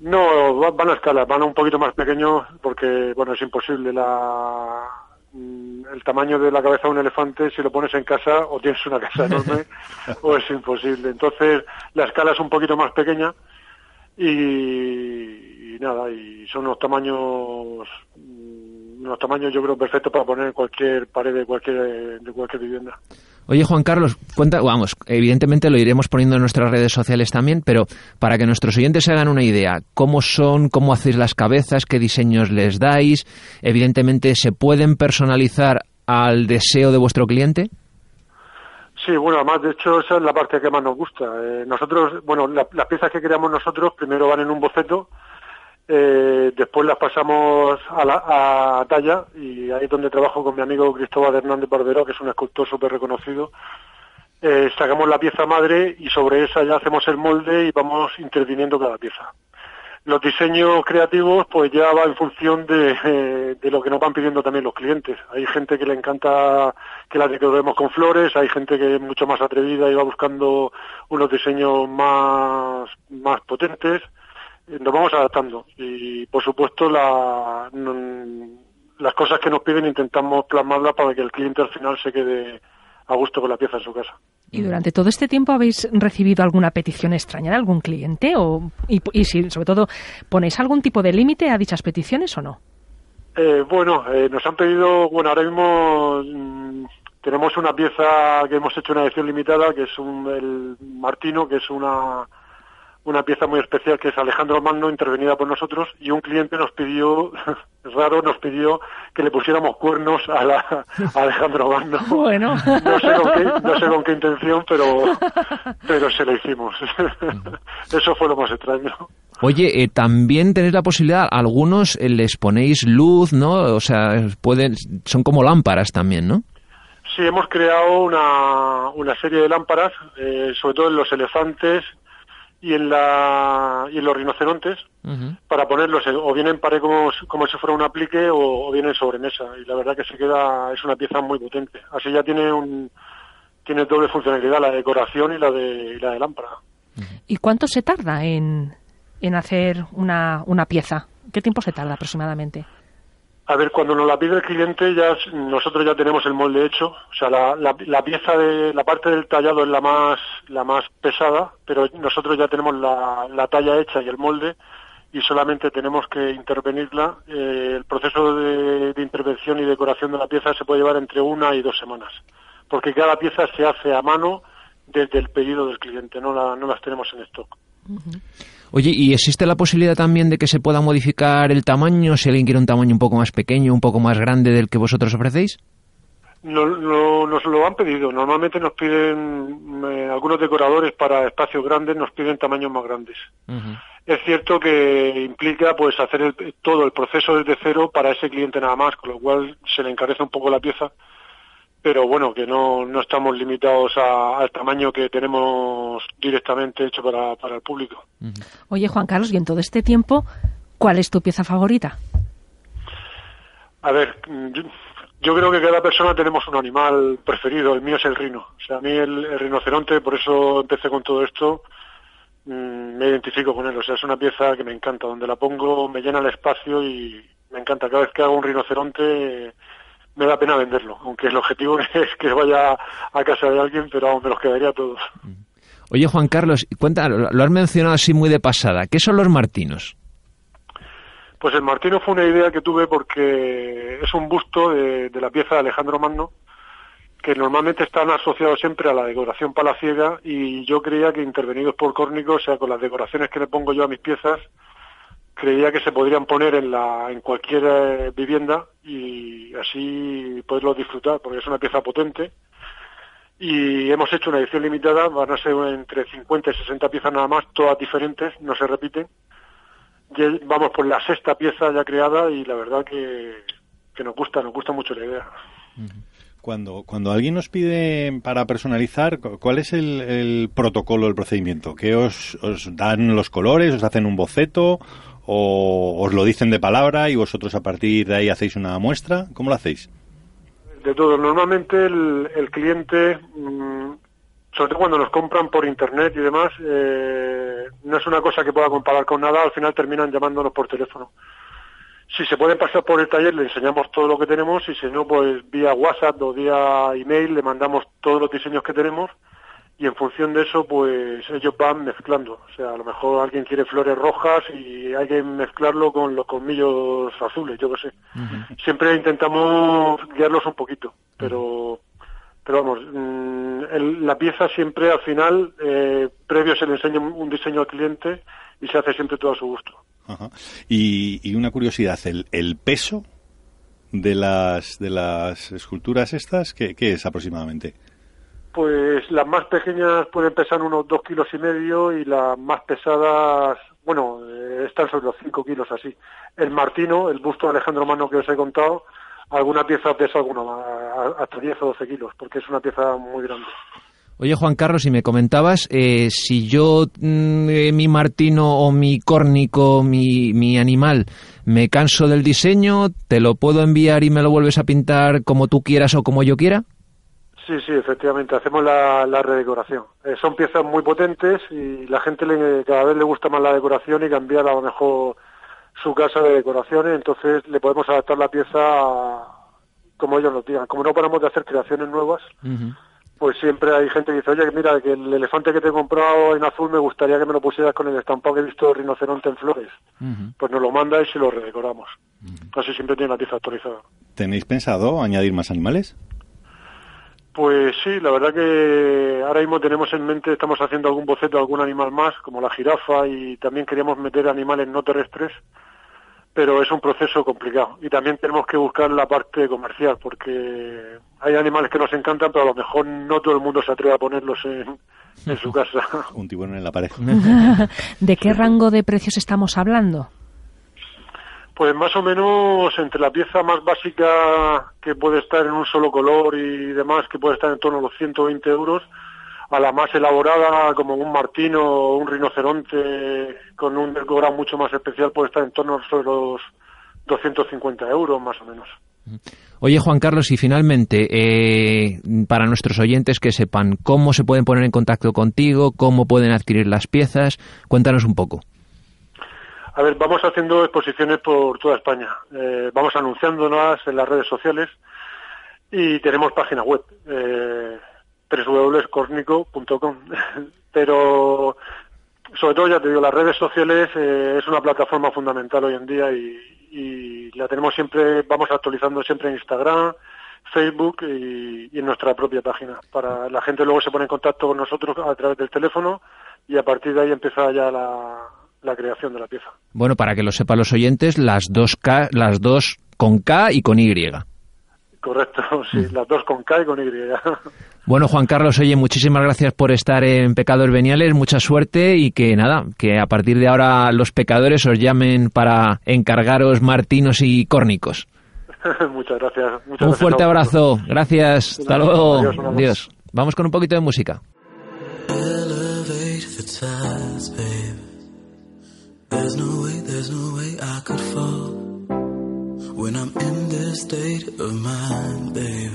No, van a escala, van a un poquito más pequeños porque, bueno, es imposible la mm, el tamaño de la cabeza de un elefante, si lo pones en casa o tienes una casa enorme o es imposible. Entonces, la escala es un poquito más pequeña y, nada, y son unos tamaños unos tamaños yo creo perfectos para poner en cualquier pared de cualquier, de cualquier vivienda. Oye, Juan Carlos, cuenta, vamos, evidentemente lo iremos poniendo en nuestras redes sociales también, pero para que nuestros oyentes se hagan una idea, ¿cómo son, cómo hacéis las cabezas, qué diseños les dais? Evidentemente, ¿se pueden personalizar al deseo de vuestro cliente? Sí, bueno, además, de hecho, esa es la parte que más nos gusta. Eh, nosotros, bueno, las piezas que creamos nosotros primero van en un boceto, eh, después las pasamos a, la, a talla y ahí es donde trabajo con mi amigo Cristóbal Hernández Barbero, que es un escultor súper reconocido. Eh, sacamos la pieza madre y sobre esa ya hacemos el molde y vamos interviniendo cada pieza. Los diseños creativos pues ya va en función de, de, lo que nos van pidiendo también los clientes. Hay gente que le encanta que las decoremos con flores, hay gente que es mucho más atrevida y va buscando unos diseños más, más potentes nos vamos adaptando y por supuesto la, las cosas que nos piden intentamos plasmarlas para que el cliente al final se quede a gusto con la pieza en su casa. ¿Y durante todo este tiempo habéis recibido alguna petición extraña de algún cliente? O, y, si, sobre todo, ¿ponéis algún tipo de límite a dichas peticiones o no? Eh, bueno, eh, nos han pedido, bueno, ahora mismo mm, tenemos una pieza que hemos hecho una edición limitada, que es un, el Martino, que es una, una pieza muy especial, que es Alejandro Magno, intervenida por nosotros, y un cliente nos pidió, es raro, nos pidió que le pusiéramos cuernos a, la, Alejandro Magno. Bueno. No sé con qué, no sé con qué intención, pero, pero se lo hicimos. Eso fue lo más extraño. Oye, eh, también tenéis la posibilidad, algunos eh, les ponéis luz, ¿no? O sea, pueden, son como lámparas también, ¿no? Sí, hemos creado una, una serie de lámparas, eh, sobre todo en los elefantes y en, la, y en los rinocerontes, para ponerlos o bien en pared como, como si fuera un aplique o, bien en sobremesa. Y la verdad que se queda, es una pieza muy potente. Así ya tiene un tiene doble funcionalidad, la de decoración y la de, la de lámpara. ¿Y cuánto se tarda en, en hacer una, una pieza? ¿Qué tiempo se tarda aproximadamente? A ver, cuando nos la pide el cliente, ya nosotros ya tenemos el molde hecho. O sea, la, pieza de la parte del tallado es la más la más pesada, pero nosotros ya tenemos la, la talla hecha y el molde y solamente tenemos que intervenirla. Eh, el proceso de, intervención y decoración de la pieza se puede llevar entre una y dos semanas, porque cada pieza se hace a mano desde el pedido del cliente, no, no las tenemos en stock. Oye, ¿y existe la posibilidad también de que se pueda modificar el tamaño si alguien quiere un tamaño un poco más pequeño, un poco más grande del que vosotros ofrecéis? No, nos lo han pedido. Normalmente nos piden, eh, algunos decoradores para espacios grandes nos piden tamaños más grandes. Es cierto que implica pues hacer todo el proceso desde cero para ese cliente nada más, con lo cual se le encarece un poco la pieza pero bueno, que no, no estamos limitados al tamaño que tenemos directamente hecho para, para el público. Oye, Juan Carlos, y en todo este tiempo, ¿cuál es tu pieza favorita? A ver, yo, creo que cada persona tenemos un animal preferido, el mío es el rino. O sea, a mí el, rinoceronte, por eso empecé con todo esto, mm, me identifico con él. O sea, es una pieza que me encanta, donde la pongo me llena el espacio y me encanta. Cada vez que hago un rinoceronte me da pena venderlo, aunque el objetivo es que vaya a casa de alguien, pero me los quedaría todos. Oye, Juan Carlos, cuenta, lo has mencionado así muy de pasada. ¿Qué son los martinos? Pues el martino fue una idea que tuve porque es un busto de, la pieza de Alejandro Magno, que normalmente están asociados siempre a la decoración palaciega y yo creía que intervenidos por Córnico, o sea, con las decoraciones que le pongo yo a mis piezas, creía que se podrían poner en, la, en cualquier eh, vivienda y así poderlo disfrutar, porque es una pieza potente. Y hemos hecho una edición limitada, van a ser entre 50 y 60 piezas nada más, todas diferentes, no se repiten. vamos por la sexta pieza ya creada y la verdad que, que nos gusta, nos gusta mucho la idea. Cuando, cuando alguien nos pide para personalizar, ¿cuál es el, protocolo, el procedimiento? ¿Qué os, os dan los colores? ¿Os hacen un boceto? O os lo dicen de palabra y vosotros a partir de ahí hacéis una muestra? ¿Cómo lo hacéis? De todo. Normalmente el, cliente, mm, sobre todo cuando nos compran por internet y demás, eh, no es una cosa que pueda comparar con nada, al final terminan llamándonos por teléfono. Si se puede pasar por el taller, le enseñamos todo lo que tenemos y si no, pues vía WhatsApp o vía email le mandamos todos los diseños que tenemos y en función de eso pues ellos van mezclando. O sea a lo mejor alguien quiere flores rojas y hay que mezclarlo con los colmillos azules yo qué sé. Siempre intentamos guiarlos un poquito pero pero vamos mm, la pieza siempre al final eh, previo se le enseña un diseño al cliente y se hace siempre todo a su gusto. Y, y una curiosidad el, el peso de las de las esculturas estas qué, qué es aproximadamente pues las más pequeñas pueden pesar unos dos kilos y medio y las más pesadas, bueno, eh, están sobre los cinco kilos así. El Martino, el busto de Alejandro Mano que os he contado, alguna pieza pesa alguna hasta 10 o 12 kilos, porque es una pieza muy grande. Oye, Juan Carlos, y me comentabas, eh, si yo, mm, eh, mi martino o mi córnico, mi, mi animal, me canso del diseño, ¿te lo puedo enviar y me lo vuelves a pintar como tú quieras o como yo quiera? Sí, sí, efectivamente, hacemos la, redecoración. Eh, son piezas muy potentes y la gente le, cada vez le gusta más la decoración y cambiar a lo mejor su casa de decoraciones, entonces le podemos adaptar la pieza como ellos nos digan. Como no paramos de hacer creaciones nuevas, pues siempre hay gente que dice, oye, mira, que el elefante que te he comprado en azul me gustaría que me lo pusieras con el estampado que he visto de rinoceronte en flores. Pues nos lo manda y se lo redecoramos. Así siempre tiene la pieza actualizada. ¿Tenéis pensado añadir más animales? Pues sí, la verdad que ahora mismo tenemos en mente, estamos haciendo algún boceto de algún animal más, como la jirafa, y también queríamos meter animales no terrestres, pero es un proceso complicado. Y también tenemos que buscar la parte comercial, porque hay animales que nos encantan, pero a lo mejor no todo el mundo se atreve a ponerlos en, en su casa. Un tiburón en la pared. ¿De qué rango de precios estamos hablando? Pues más o menos entre la pieza más básica que puede estar en un solo color y demás, que puede estar en torno a los 120 euros, a la más elaborada como un martino o un rinoceronte con un decorado mucho más especial puede estar en torno a los 250 euros más o menos. Oye Juan Carlos, y finalmente, eh, para nuestros oyentes que sepan cómo se pueden poner en contacto contigo, cómo pueden adquirir las piezas, cuéntanos un poco. A ver, vamos haciendo exposiciones por toda España. Eh, vamos anunciándonos en las redes sociales y tenemos página web, eh, www.cornico.com. Pero sobre todo, ya te digo, las redes sociales eh, es una plataforma fundamental hoy en día y, la tenemos siempre, vamos actualizando siempre en Instagram, Facebook y, y, en nuestra propia página. Para la gente luego se pone en contacto con nosotros a través del teléfono y a partir de ahí empieza ya la, la creación de la pieza. Bueno, para que lo sepan los oyentes, las dos K, las dos con K y con Y. Correcto, sí, las dos con K y con Y. Bueno, Juan Carlos, oye, muchísimas gracias por estar en Pecadores Veniales, mucha suerte y que nada, que a partir de ahora los pecadores os llamen para encargaros martinos y córnicos. muchas gracias. un fuerte abrazo, gracias, hasta luego, adiós. Vamos con un poquito de música. There's no way, there's no way I could fall when I'm in this state of mind, baby.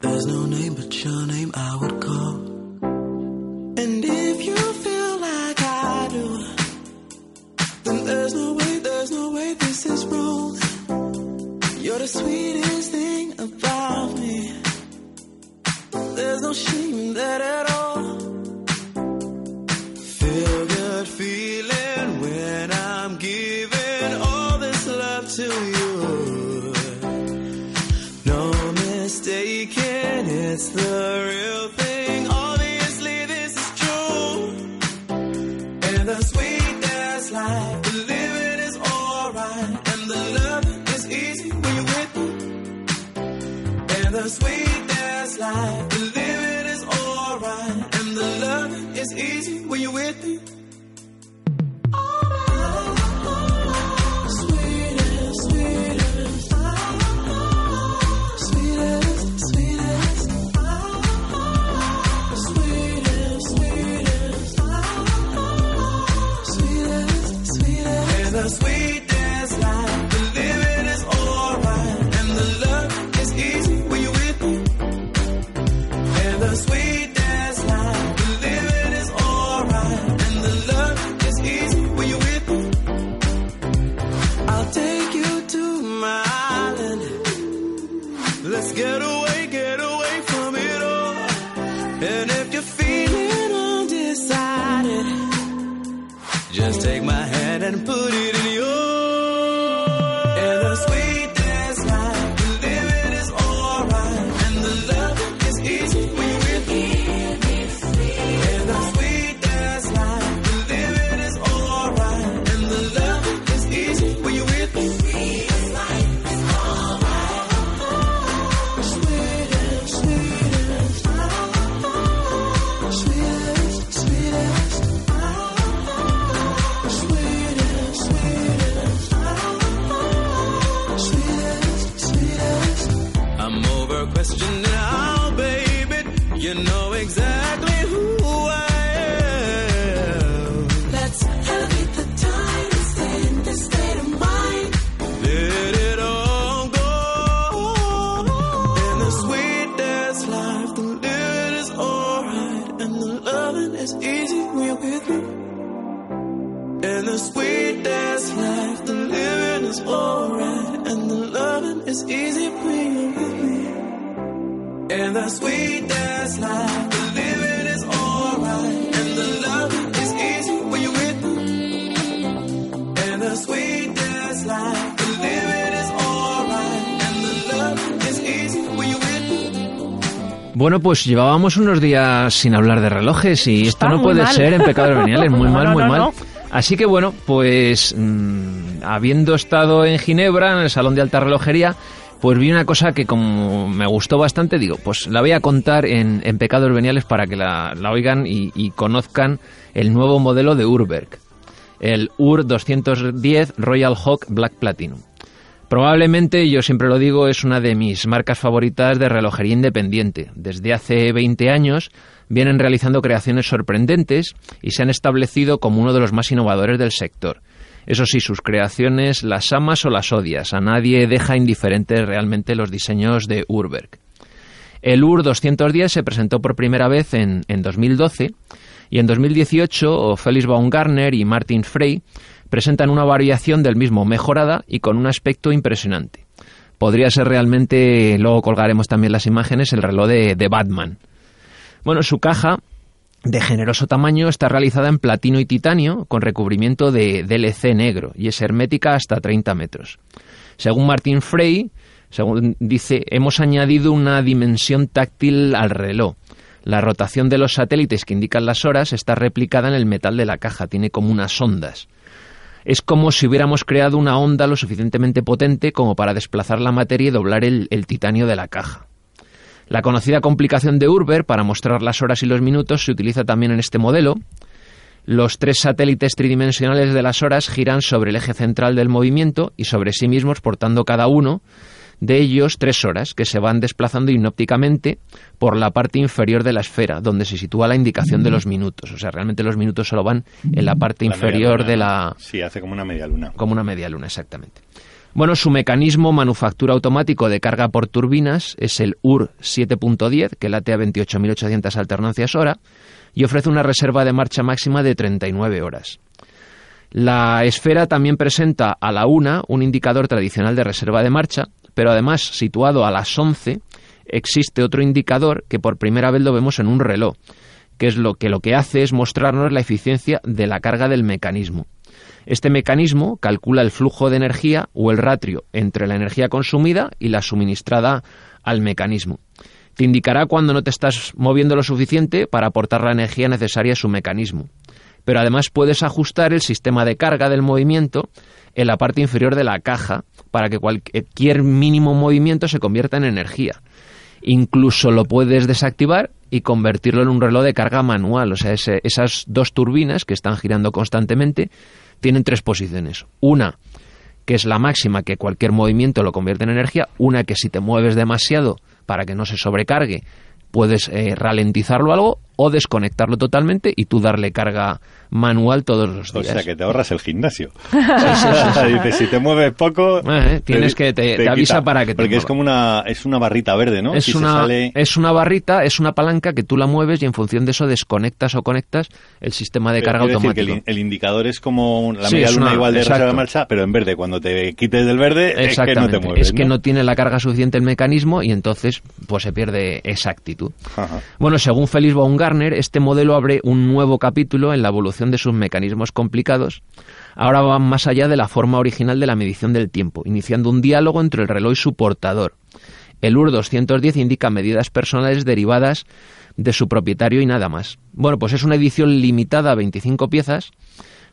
There's no name but your name I would call. And if you feel like I do, then there's no way, there's no way this is wrong. You're the sweetest thing about me. There's no shame in that at all. It's the real pues llevábamos unos días sin hablar de relojes y Está esto no puede mal. ser en pecados veniales, muy No, mal, muy no, mal. no. Así que bueno, pues mm, habiendo estado en Ginebra, en el Salón de Alta Relojería, pues vi una cosa que como me gustó bastante, digo, pues la voy a contar en, en pecados veniales para que la, la oigan y, y conozcan el nuevo modelo de Urberg, el UR 210 Royal Hawk Black Platinum. Probablemente, yo siempre lo digo, es una de mis marcas favoritas de relojería independiente. Desde hace 20 años vienen realizando creaciones sorprendentes y se han establecido como uno de los más innovadores del sector. Eso sí, sus creaciones las amas o las odias. A nadie deja indiferentes realmente los diseños de Urberg. El UR 210 se presentó por primera vez en, en 2012 y en 2018 Felix Baumgartner y Martin Frey presentan una variación del mismo mejorada y con un aspecto impresionante. Podría ser realmente, luego colgaremos también las imágenes, el reloj de, Batman. Bueno, su caja de generoso tamaño está realizada en platino y titanio con recubrimiento de DLC negro y es hermética hasta 30 metros. Según Martin Frey, según dice, hemos añadido una dimensión táctil al reloj. La rotación de los satélites que indican las horas está replicada en el metal de la caja, tiene como unas ondas. Es como si hubiéramos creado una onda lo suficientemente potente como para desplazar la materia y doblar el, titanio de la caja. La conocida complicación de Urber para mostrar las horas y los minutos se utiliza también en este modelo. Los tres satélites tridimensionales de las horas giran sobre el eje central del movimiento y sobre sí mismos portando cada uno de ellos tres horas que se van desplazando inópticamente por la parte inferior de la esfera, donde se sitúa la indicación de los minutos. O sea, realmente los minutos solo van en la parte La inferior de la. Sí, hace como una media luna. como una media luna, exactamente. Bueno, su mecanismo manufactura automático de carga por turbinas es el UR 7.10, que late a 28.800 alternancias hora, y ofrece una reserva de marcha máxima de 39 horas. La esfera también presenta a la una un indicador tradicional de reserva de marcha, pero además, situado a las 11, existe otro indicador que por primera vez lo vemos en un reloj, que es lo que lo que hace es mostrarnos la eficiencia de la carga del mecanismo. Este mecanismo calcula el flujo de energía o el ratio entre la energía consumida y la suministrada al mecanismo. Te indicará cuando no te estás moviendo lo suficiente para aportar la energía necesaria a su mecanismo. Pero además puedes ajustar el sistema de carga del movimiento en la parte inferior de la caja para que cualquier mínimo movimiento se convierta en energía. Incluso lo puedes desactivar y convertirlo en un reloj de carga manual. O sea, ese- esas dos turbinas que están girando constantemente tienen tres posiciones. Una, que es la máxima, que cualquier movimiento lo convierte en energía. Una, que si te mueves demasiado para que no se sobrecargue, puedes eh, ralentizarlo algo o desconectarlo totalmente y tú darle carga manual todos los O días. sea, que te ahorras el gimnasio. Dices, si te mueves poco... Eh, tienes que- te- te avisa quita. para que te Porque es como una, es una barrita verde, ¿no? Es, Si una, sale- es una barrita, es una palanca que tú la mueves y en función de eso desconectas o conectas el sistema de Pero carga quiero decir que automático. el, el indicador es como la Sí, media luna una- igual de exacto. marcha, pero en verde. Cuando te quites del verde, es que no te mueves. es que no tiene la carga suficiente el mecanismo y entonces pues se pierde exactitud. Ajá. Bueno, según Felix Baumgartner, este modelo abre un nuevo capítulo en la evolución de sus mecanismos complicados. Ahora van más allá de la forma original de la medición del tiempo, iniciando un diálogo entre el reloj y su portador. El UR 210 indica medidas personales derivadas de su propietario y nada más. Bueno, pues es una edición limitada a 25 piezas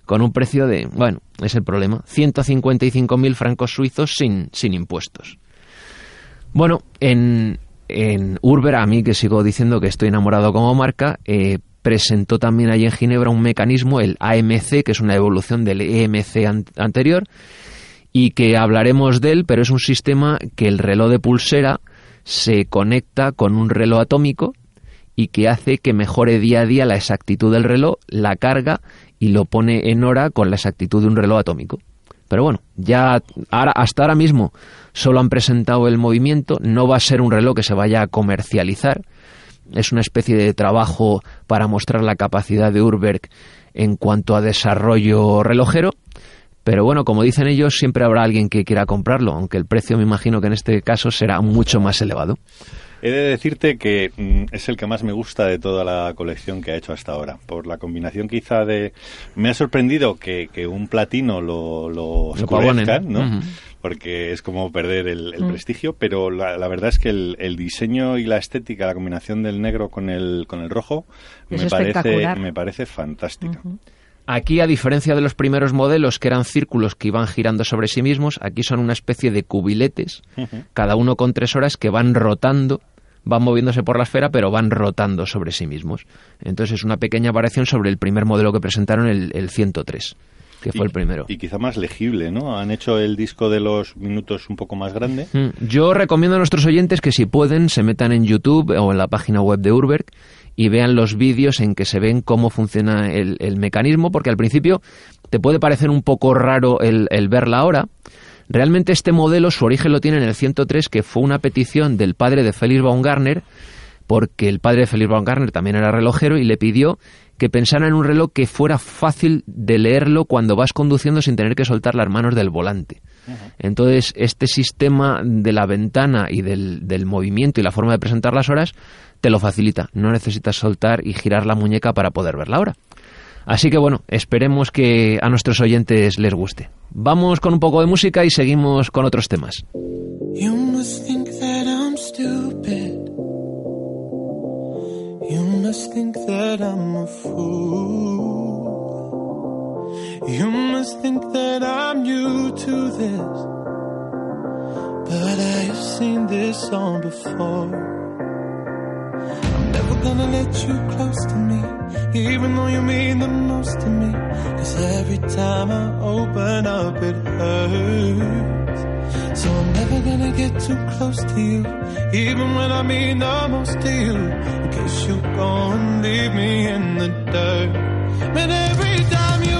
con un precio de, bueno, es el problema, 155.000 francos suizos sin, sin impuestos. Bueno, en, en Urber, a mí que sigo diciendo que estoy enamorado como marca, eh, presentó también allí en Ginebra un mecanismo, el AMC, que es una evolución del EMC an- anterior, y que hablaremos de él, pero es un sistema que el reloj de pulsera se conecta con un reloj atómico y que hace que mejore día a día la exactitud del reloj, la carga y lo pone en hora con la exactitud de un reloj atómico. Pero bueno, ya ahora, hasta ahora mismo solo han presentado el movimiento, no va a ser un reloj que se vaya a comercializar, es una especie de trabajo para mostrar la capacidad de Urberg en cuanto a desarrollo relojero, pero bueno, como dicen ellos, siempre habrá alguien que quiera comprarlo, aunque el precio me imagino que en este caso será mucho más elevado. He de decirte que mm, es el que más me gusta de toda la colección que ha hecho hasta ahora. Por la combinación quizá de... Me ha sorprendido que, que un platino lo, lo ¿no? Porque es como perder el, el Mm. prestigio, pero la, la verdad es que el, el diseño y la estética, la combinación del negro con el, con el rojo, Es me parece, me parece fantástica. Aquí, a diferencia de los primeros modelos, que eran círculos que iban girando sobre sí mismos, aquí son una especie de cubiletes, cada uno con tres horas, que van rotando, van moviéndose por la esfera, pero van rotando sobre sí mismos. Entonces es una pequeña variación sobre el primer modelo que presentaron, el, el 103, que fue Y- el primero. Y quizá más legible, ¿no? Han hecho el disco de los minutos un poco más grande. Mm, Yo recomiendo a nuestros oyentes que si pueden se metan en YouTube o en la página web de Urberg y vean los vídeos en que se ven cómo funciona el, el mecanismo, porque al principio te puede parecer un poco raro el, el verla ahora. Realmente este modelo su origen lo tiene en el 103, que fue una petición del padre de Felix Baumgartner, porque el padre de Felix Baumgartner también era relojero y le pidió que pensara en un reloj que fuera fácil de leerlo cuando vas conduciendo sin tener que soltar las manos del volante. Entonces, este sistema de la ventana y del, del movimiento y la forma de presentar las horas te lo facilita. No necesitas soltar y girar la muñeca para poder ver la hora. Así que bueno, esperemos que a nuestros oyentes les guste. Vamos con un poco de música y seguimos con otros temas. You must think that I'm stupid. You must think that I'm a fool. You must think that I'm new to this. But I've seen this song before. Never gonna let you close to me, even though you mean the most to me. Cause every time I open up, it hurts. So I'm never gonna get too close to you, even when I mean the most to you. In case you go and leave me in the dirt. But every time you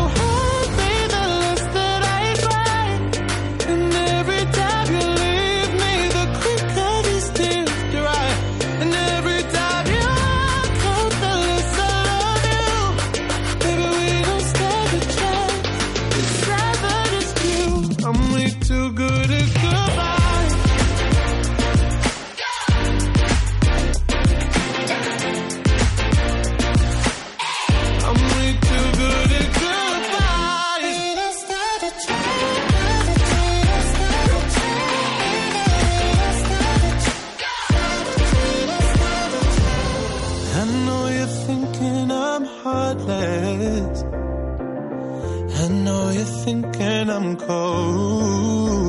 I'm cold.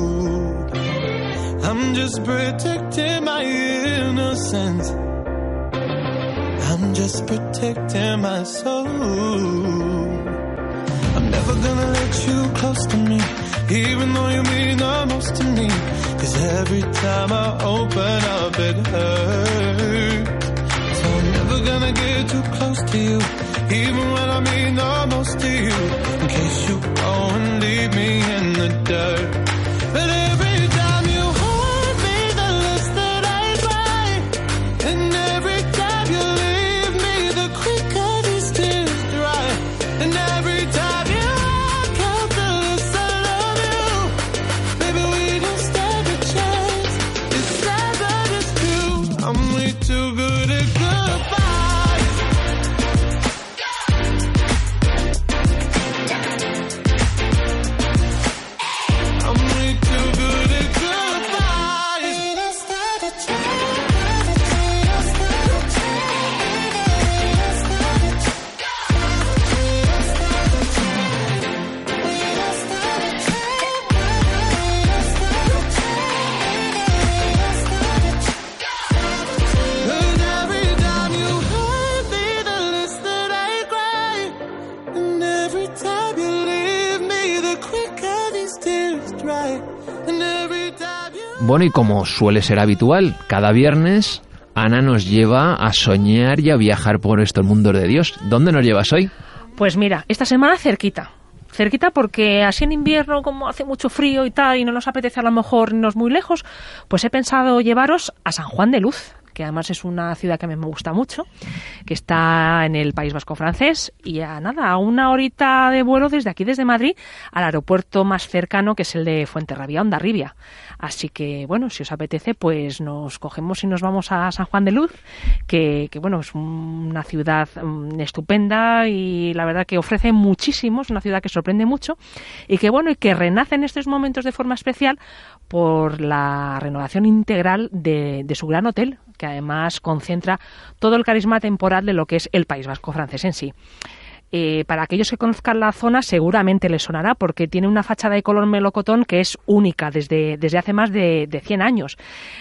I'm just protecting my innocence. I'm just protecting my soul. I'm never gonna let you close to me, even though you mean the most to me. Cause every time I open up, it hurts. So I'm never gonna get too close to you, even when I mean the most to you. In case you go and leave me in the dirt. But every Y como suele ser habitual, cada viernes Ana nos lleva a soñar y a viajar por estos mundos de Dios. ¿Dónde nos llevas hoy? Pues mira, esta semana cerquita. Cerquita porque así en invierno, como hace mucho frío y tal, y no nos apetece a lo mejor irnos muy lejos, pues he pensado llevaros a San Juan de Luz, que además es una ciudad que a mí me gusta mucho, que está en el País Vasco francés y a nada, a una horita de vuelo desde aquí, desde Madrid, al aeropuerto más cercano, que es el de Fuenterrabía, Ondarribia. Así que, bueno, si os apetece, pues nos cogemos y nos vamos a San Juan de Luz, que, bueno, es una ciudad mm, estupenda y la verdad que ofrece muchísimo, es una ciudad que sorprende mucho y que, bueno, y que renace en estos momentos de forma especial por la renovación integral de su gran hotel, que además concentra todo el carisma temporal de lo que es el País Vasco francés en sí. Eh, para aquellos que conozcan la zona seguramente les sonará porque tiene una fachada de color melocotón que es única desde, desde hace más de, de 100 años.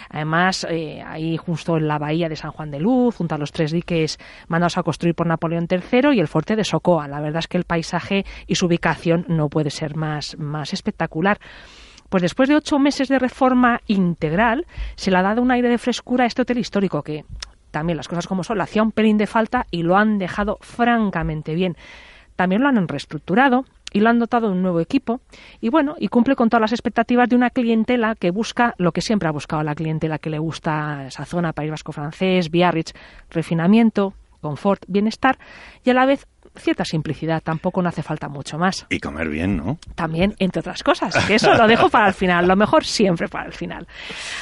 Además, eh, ahí justo en la bahía de San Juan de Luz, junto a los tres diques mandados a construir por Napoleón III y el fuerte de Socoa. La verdad es que el paisaje y su ubicación no puede ser más, más espectacular. Pues después de ocho meses de reforma integral, se le ha dado un aire de frescura a este hotel histórico que también las cosas como son, le hacía un pelín de falta y lo han dejado francamente bien. También lo han reestructurado y lo han dotado de un nuevo equipo y bueno, y cumple con todas las expectativas de una clientela que busca lo que siempre ha buscado la clientela que le gusta esa zona, País Vasco francés, Biarritz, refinamiento, confort, bienestar y a la vez cierta simplicidad, tampoco no hace falta mucho más. Y comer bien, ¿no? También, entre otras cosas, que eso lo dejo para el final, lo mejor siempre para el final.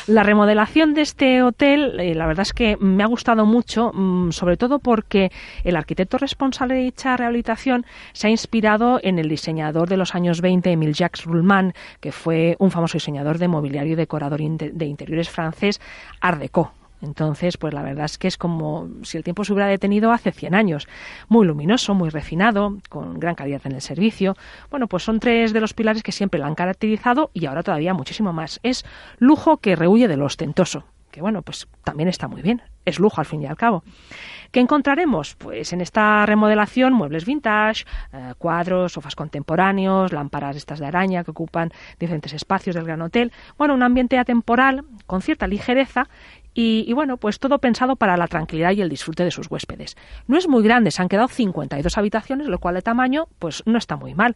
La remodelación de este hotel, eh, la verdad es que me ha gustado mucho, mm, sobre todo porque el arquitecto responsable de dicha rehabilitación se ha inspirado en el diseñador de los años 20, Emile Jacques Ruhlmann, que fue un famoso diseñador de mobiliario y decorador de interiores francés, Art Deco. Entonces, pues la verdad es que es como si el tiempo se hubiera detenido hace 100 años. Muy luminoso, muy refinado, con gran calidad en el servicio. Bueno, pues son tres de los pilares que siempre la han caracterizado y ahora todavía muchísimo más. Es lujo que rehuye de lo ostentoso, que bueno, pues también está muy bien. Es lujo al fin y al cabo. ¿Qué encontraremos? Pues en esta remodelación muebles vintage, eh, cuadros, sofás contemporáneos, lámparas estas de araña que ocupan diferentes espacios del gran hotel. Bueno, un ambiente atemporal con cierta ligereza y, y, bueno, pues todo pensado para la tranquilidad y el disfrute de sus huéspedes. No es muy grande, se han quedado 52 habitaciones, lo cual de tamaño pues no está muy mal.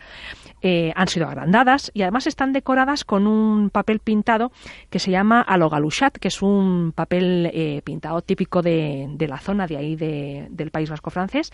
Eh, han sido agrandadas y además están decoradas con un papel pintado que se llama alogaluchat, que es un papel eh, pintado típico de, de, la zona de ahí de, del País Vasco francés,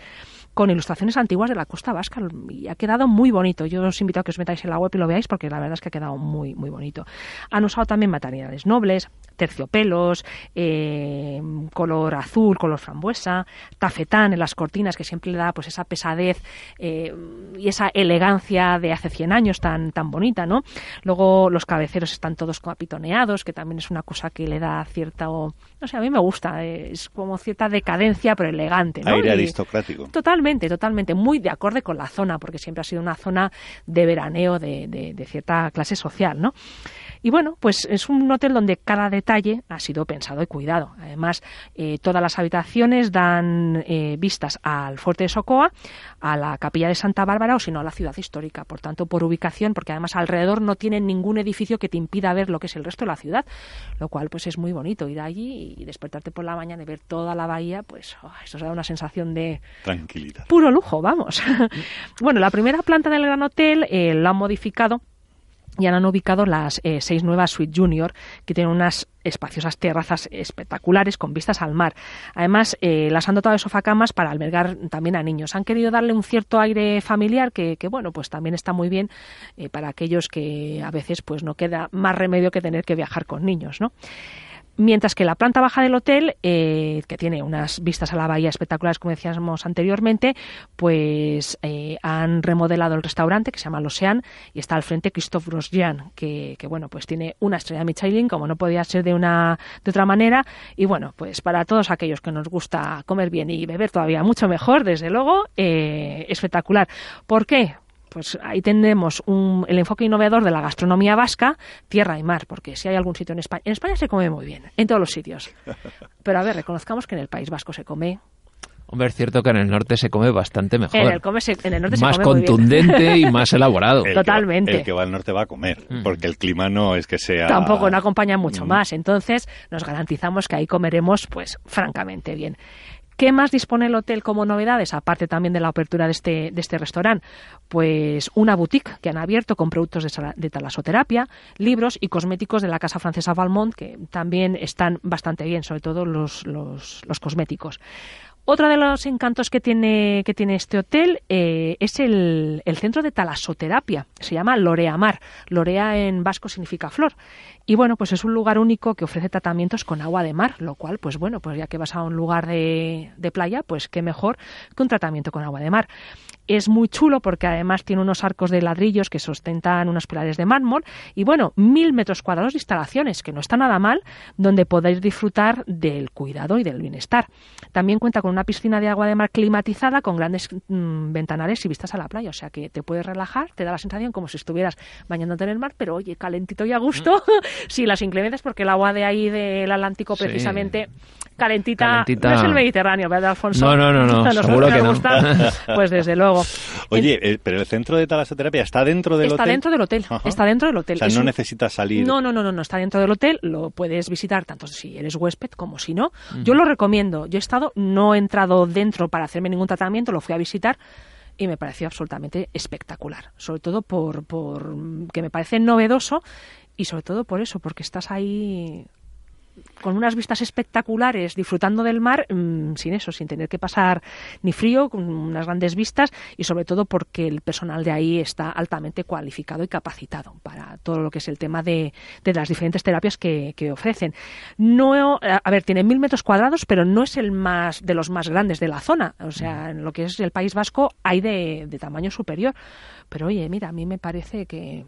con ilustraciones antiguas de la costa vasca y ha quedado muy bonito. Yo os invito a que os metáis en la web y lo veáis porque la verdad es que ha quedado muy, muy bonito. Han usado también materiales nobles, terciopelos, eh, color azul, color frambuesa, tafetán en las cortinas que siempre le da pues esa pesadez eh, y esa elegancia de hace 100 años tan, tan bonita, ¿no? Luego los cabeceros están todos apitoneados, que también es una cosa que le da cierta, no sé, a mí me gusta, es como cierta decadencia pero elegante, ¿no? Aire Y aristocrático. Totalmente, totalmente, muy de acorde con la zona, porque siempre ha sido una zona de veraneo de, de, de cierta clase social, ¿no? Y bueno, pues es un hotel donde cada detalle ha sido pensado y cuidado. Además, eh, todas las habitaciones dan eh, vistas al fuerte de Socoa, a la capilla de Santa Bárbara o si no a la ciudad histórica. Por tanto, por ubicación, porque además alrededor no tienen ningún edificio que te impida ver lo que es el resto de la ciudad, lo cual pues es muy bonito ir allí y despertarte por la mañana y ver toda la bahía, pues oh, eso da una sensación de tranquilidad. Puro lujo, vamos. bueno, la primera planta del Gran Hotel eh, la han modificado y han ubicado las eh, seis nuevas Suite Junior que tienen unas espaciosas terrazas espectaculares con vistas al mar. Además, eh, las han dotado de sofacamas para albergar también a niños. Han querido darle un cierto aire familiar que, que bueno, pues también está muy bien eh, para aquellos que a veces pues no queda más remedio que tener que viajar con niños, ¿no? Mientras que la planta baja del hotel, eh, que tiene unas vistas a la bahía espectaculares, como decíamos anteriormente, pues eh, han remodelado el restaurante que se llama L'Ocean y está al frente Christophe Grosjean, que, que, bueno, pues tiene una estrella Michelin, como no podía ser de una de otra manera. Y bueno, pues para todos aquellos que nos gusta comer bien y beber todavía mucho mejor, desde luego, eh, espectacular. ¿Por qué? Pues ahí tendremos un, el enfoque innovador de la gastronomía vasca, tierra y mar, porque si hay algún sitio en España, en España se come muy bien, en todos los sitios. Pero a ver, reconozcamos que en el País Vasco se come Hombre, es cierto que en el norte se come bastante mejor. En el, come se, en el norte más se come contundente y más elaborado. El Totalmente. Que va, el que va al norte va a comer, mm. porque el clima no es que sea. Tampoco no acompaña mucho mm. más. Entonces, nos garantizamos que ahí comeremos, pues, francamente bien. ¿Qué más dispone el hotel como novedades, aparte también de la apertura de este, este restaurante? Pues una boutique que han abierto con productos de, talasoterapia, libros y cosméticos de la casa francesa Valmont, que también están bastante bien, sobre todo los cosméticos. Otro de los encantos que tiene, que tiene este hotel eh, es el, centro de talasoterapia. Se llama Lorea Mar. Lorea en vasco significa flor. Y bueno, pues es un lugar único que ofrece tratamientos con agua de mar, lo cual, pues bueno, pues ya que vas a un lugar de playa, pues qué mejor que un tratamiento con agua de mar. Es muy chulo porque además tiene unos arcos de ladrillos que sustentan unos pilares de mármol y bueno, mil metros cuadrados de instalaciones, que no está nada mal, donde podéis disfrutar del cuidado y del bienestar. También cuenta con una piscina de agua de mar climatizada con grandes mm, ventanales y vistas a la playa, o sea que te puedes relajar, te da la sensación como si estuvieras bañándote en el mar, pero oye, calentito y a gusto. sí, las inclemencias porque el agua de ahí del Atlántico Sí. Calentita, Calentita. no es el Mediterráneo, ¿verdad, Alfonso? No, no, no, no, A seguro nos que no. gusta, Pues desde luego. Oye, eh, pero el centro de talasoterapia está dentro del está hotel. dentro del hotel. Ajá. Está dentro del hotel. O sea, Es no un- necesitas salir. No, no, no, no, no, está dentro del hotel. Lo puedes visitar tanto si eres huésped como si no. Yo lo recomiendo. Yo he estado, no he entrado dentro para hacerme ningún tratamiento, lo fui a visitar y me pareció absolutamente espectacular. Sobre todo por, por que me parece novedoso y sobre todo por eso, porque estás ahí con unas vistas espectaculares, disfrutando del mar, mm, sin eso, sin tener que pasar ni frío, con unas grandes vistas y sobre todo porque el personal de ahí está altamente cualificado y capacitado para todo lo que es el tema de, de las diferentes terapias que, que ofrecen. No, a ver, tiene mil metros cuadrados, pero no es el más de los más grandes de la zona. O sea, en lo que es el País Vasco hay de, de tamaño superior. Pero oye, mira, a mí me parece que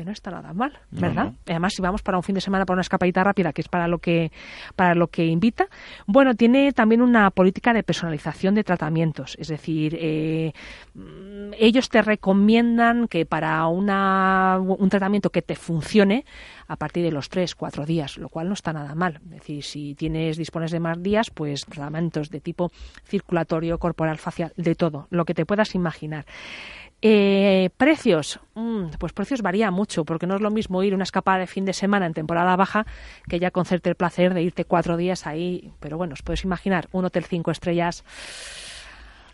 que no está nada mal, ¿verdad? no. Además, si vamos para un fin de semana para una escapadita rápida, que es para lo que para lo que invita, bueno, tiene también una política de personalización de tratamientos, es decir, eh, ellos te recomiendan que para una, un tratamiento que te funcione a partir de los tres, cuatro días, lo cual no está nada mal. Es decir, si tienes dispones de más días, pues tratamientos de tipo circulatorio, corporal, facial, de todo, lo que te puedas imaginar. Eh, precios, Mm, pues precios varían mucho, porque no es lo mismo ir una escapada de fin de semana en temporada baja que ya concerte el placer de irte cuatro días ahí. Pero bueno, os podéis imaginar, un hotel cinco estrellas.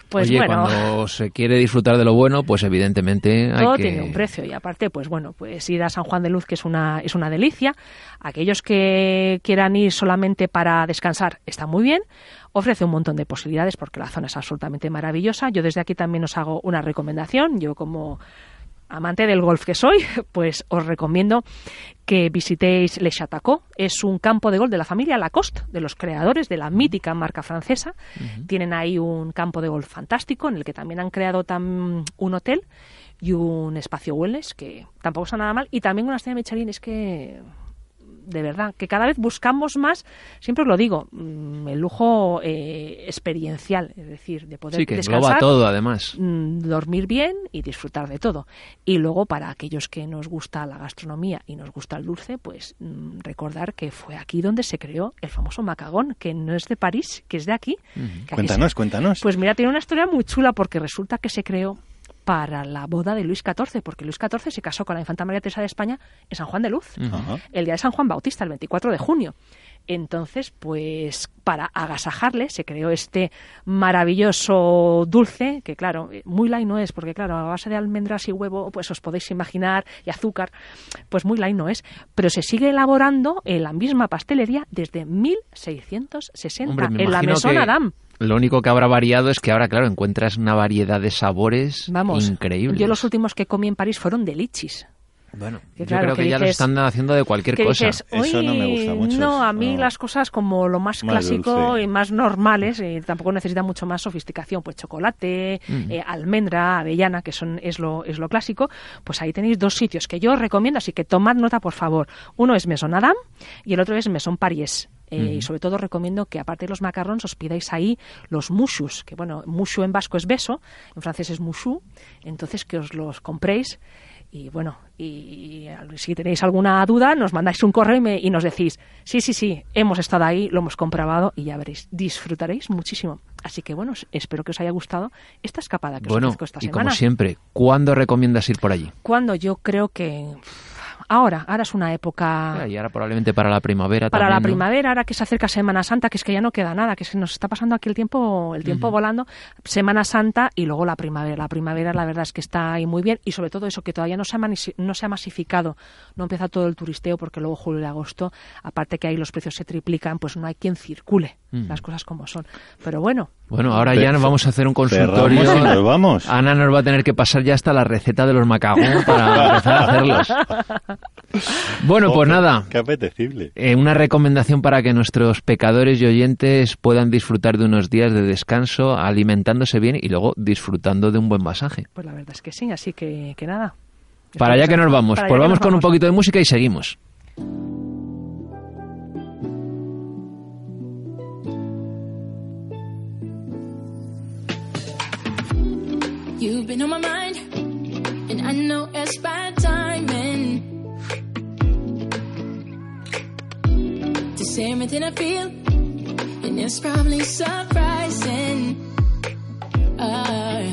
Pues Oye, bueno, cuando se quiere disfrutar de lo bueno, pues evidentemente hay todo que... tiene un precio y aparte, pues bueno, pues ir a San Juan de Luz, que es una, es una delicia. Aquellos que quieran ir solamente para descansar, está muy bien. Ofrece un montón de posibilidades porque la zona es absolutamente maravillosa. Yo desde aquí también os hago una recomendación. Yo como amante del golf que soy, pues os recomiendo que visitéis Le Chatacot. Es un campo de golf de la familia Lacoste, de los creadores de la mítica marca francesa. Tienen ahí un campo de golf fantástico en el que también han creado tam- un hotel y un espacio wellness que tampoco está nada mal. Y también una estrella Michelin es que de verdad, que cada vez buscamos más, siempre os lo digo, mm, el lujo eh, experiencial, es decir, de poder Sí, que descansar, todo, además. mm, dormir bien y disfrutar de todo. Y luego, para aquellos que nos gusta la gastronomía y nos gusta el dulce, pues mm, recordar que fue aquí donde se creó el famoso macagón, que no es de París, que es de aquí. que aquí Cuéntanos, se- cuéntanos. Pues mira, tiene una historia muy chula porque resulta que se creó para la boda de Luis XIV, porque Luis XIV se casó con la infanta María Teresa de España en San Juan de Luz, el día de San Juan Bautista, el 24 de junio. Entonces, pues para agasajarle se creó este maravilloso dulce, que claro, muy light no es, porque claro, a base de almendras y huevo, pues os podéis imaginar, y azúcar, pues muy light no es, pero se sigue elaborando en la misma pastelería desde 1660, Hombre, me en la que Adam. Lo único que habrá variado es que ahora, claro, encuentras una variedad de sabores Vamos, increíbles. yo los últimos que comí en París fueron delichis. Bueno, Que yo claro, creo que, que ya lo están haciendo de cualquier que cosa. dices, Eso no me "Uy, gusta mucho, No, a mí no. las cosas como lo más, Más clásico dulce. y más normales, y tampoco necesita mucho más sofisticación, pues chocolate, eh, almendra, avellana, que son es lo es lo clásico, pues ahí tenéis dos sitios que yo os recomiendo, así que tomad nota por favor. Uno es Maison Adam y el otro es Maison Paris. Eh, Y sobre todo recomiendo que aparte de los macarrons os pidáis ahí los mushus, que bueno, mushu en vasco es beso, en francés es mushu, entonces que os los compréis y bueno, y si tenéis alguna duda, nos mandáis un correo y, me- y nos decís, sí, sí, sí, hemos estado ahí, lo hemos comprobado y ya veréis, disfrutaréis muchísimo. Así que bueno, os- espero que os haya gustado esta escapada que os Bueno, ofrezco esta y como siempre, ¿cuándo recomiendas ir por allí? Cuando yo creo que ahora, ahora es una época... Y ahora probablemente para la primavera Para la primavera, ahora que se acerca Semana Santa, que es que ya no queda nada, que se nos está pasando aquí el tiempo, el tiempo volando. Semana Santa y luego la primavera. La primavera, la verdad es que está ahí muy bien y sobre todo eso, que todavía no se ha, manisi- no se ha masificado, no empieza todo el turisteo porque luego julio y agosto, aparte que ahí los precios se triplican, pues no hay quien circule, las cosas como son. Pero bueno, Bueno, ahora ya nos vamos a hacer un consultorio. Y nos vamos. Ana nos va a tener que pasar ya hasta la receta de los macagón para empezar a hacerlos. Bueno, pues Joder, nada. Qué apetecible. Eh, una recomendación para que nuestros pecadores y oyentes puedan disfrutar de unos días de descanso, alimentándose bien y luego disfrutando de un buen masaje. pues la verdad es que sí, así que, que nada. Para allá que nos vamos. Pues vamos con un poquito de música y seguimos. You've been on my mind, and I know it's bad timing. Say everything I feel, and it's probably surprising. Uh,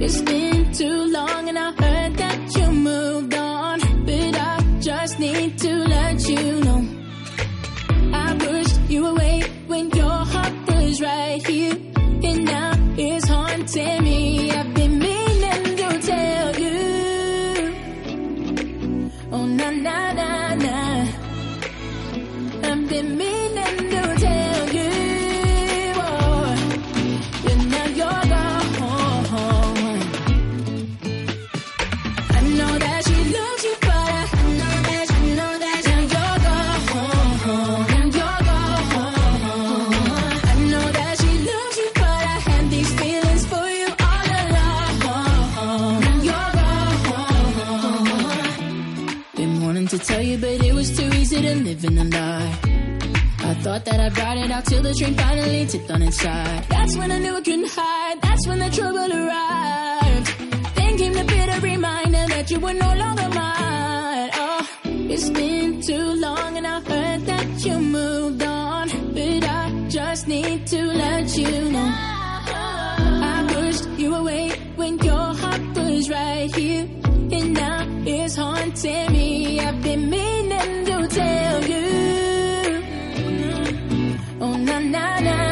it's been too long, and I heard that you moved on, but I just need to let you know. I pushed you away when your heart was right here, and now it's haunting me. I've been meaning to tell you. Oh na na. Been to tell you. But I know that she know that now you're gone. I know that she loves you, but I had these feelings for you all along. Now you're gone. Been wanting to tell you, but it was too easy to live in the lie. I thought that I'd ride it out till the train finally tipped on its side. That's when I knew I couldn't hide. That's when the trouble arrived. Then came the bitter reminder that you were no longer mine. Oh, it's been too long and I heard that you moved on. But I just need to let you know. I pushed you away when your heart was right here. And now it's haunting me. I've been meaning to tell na na na.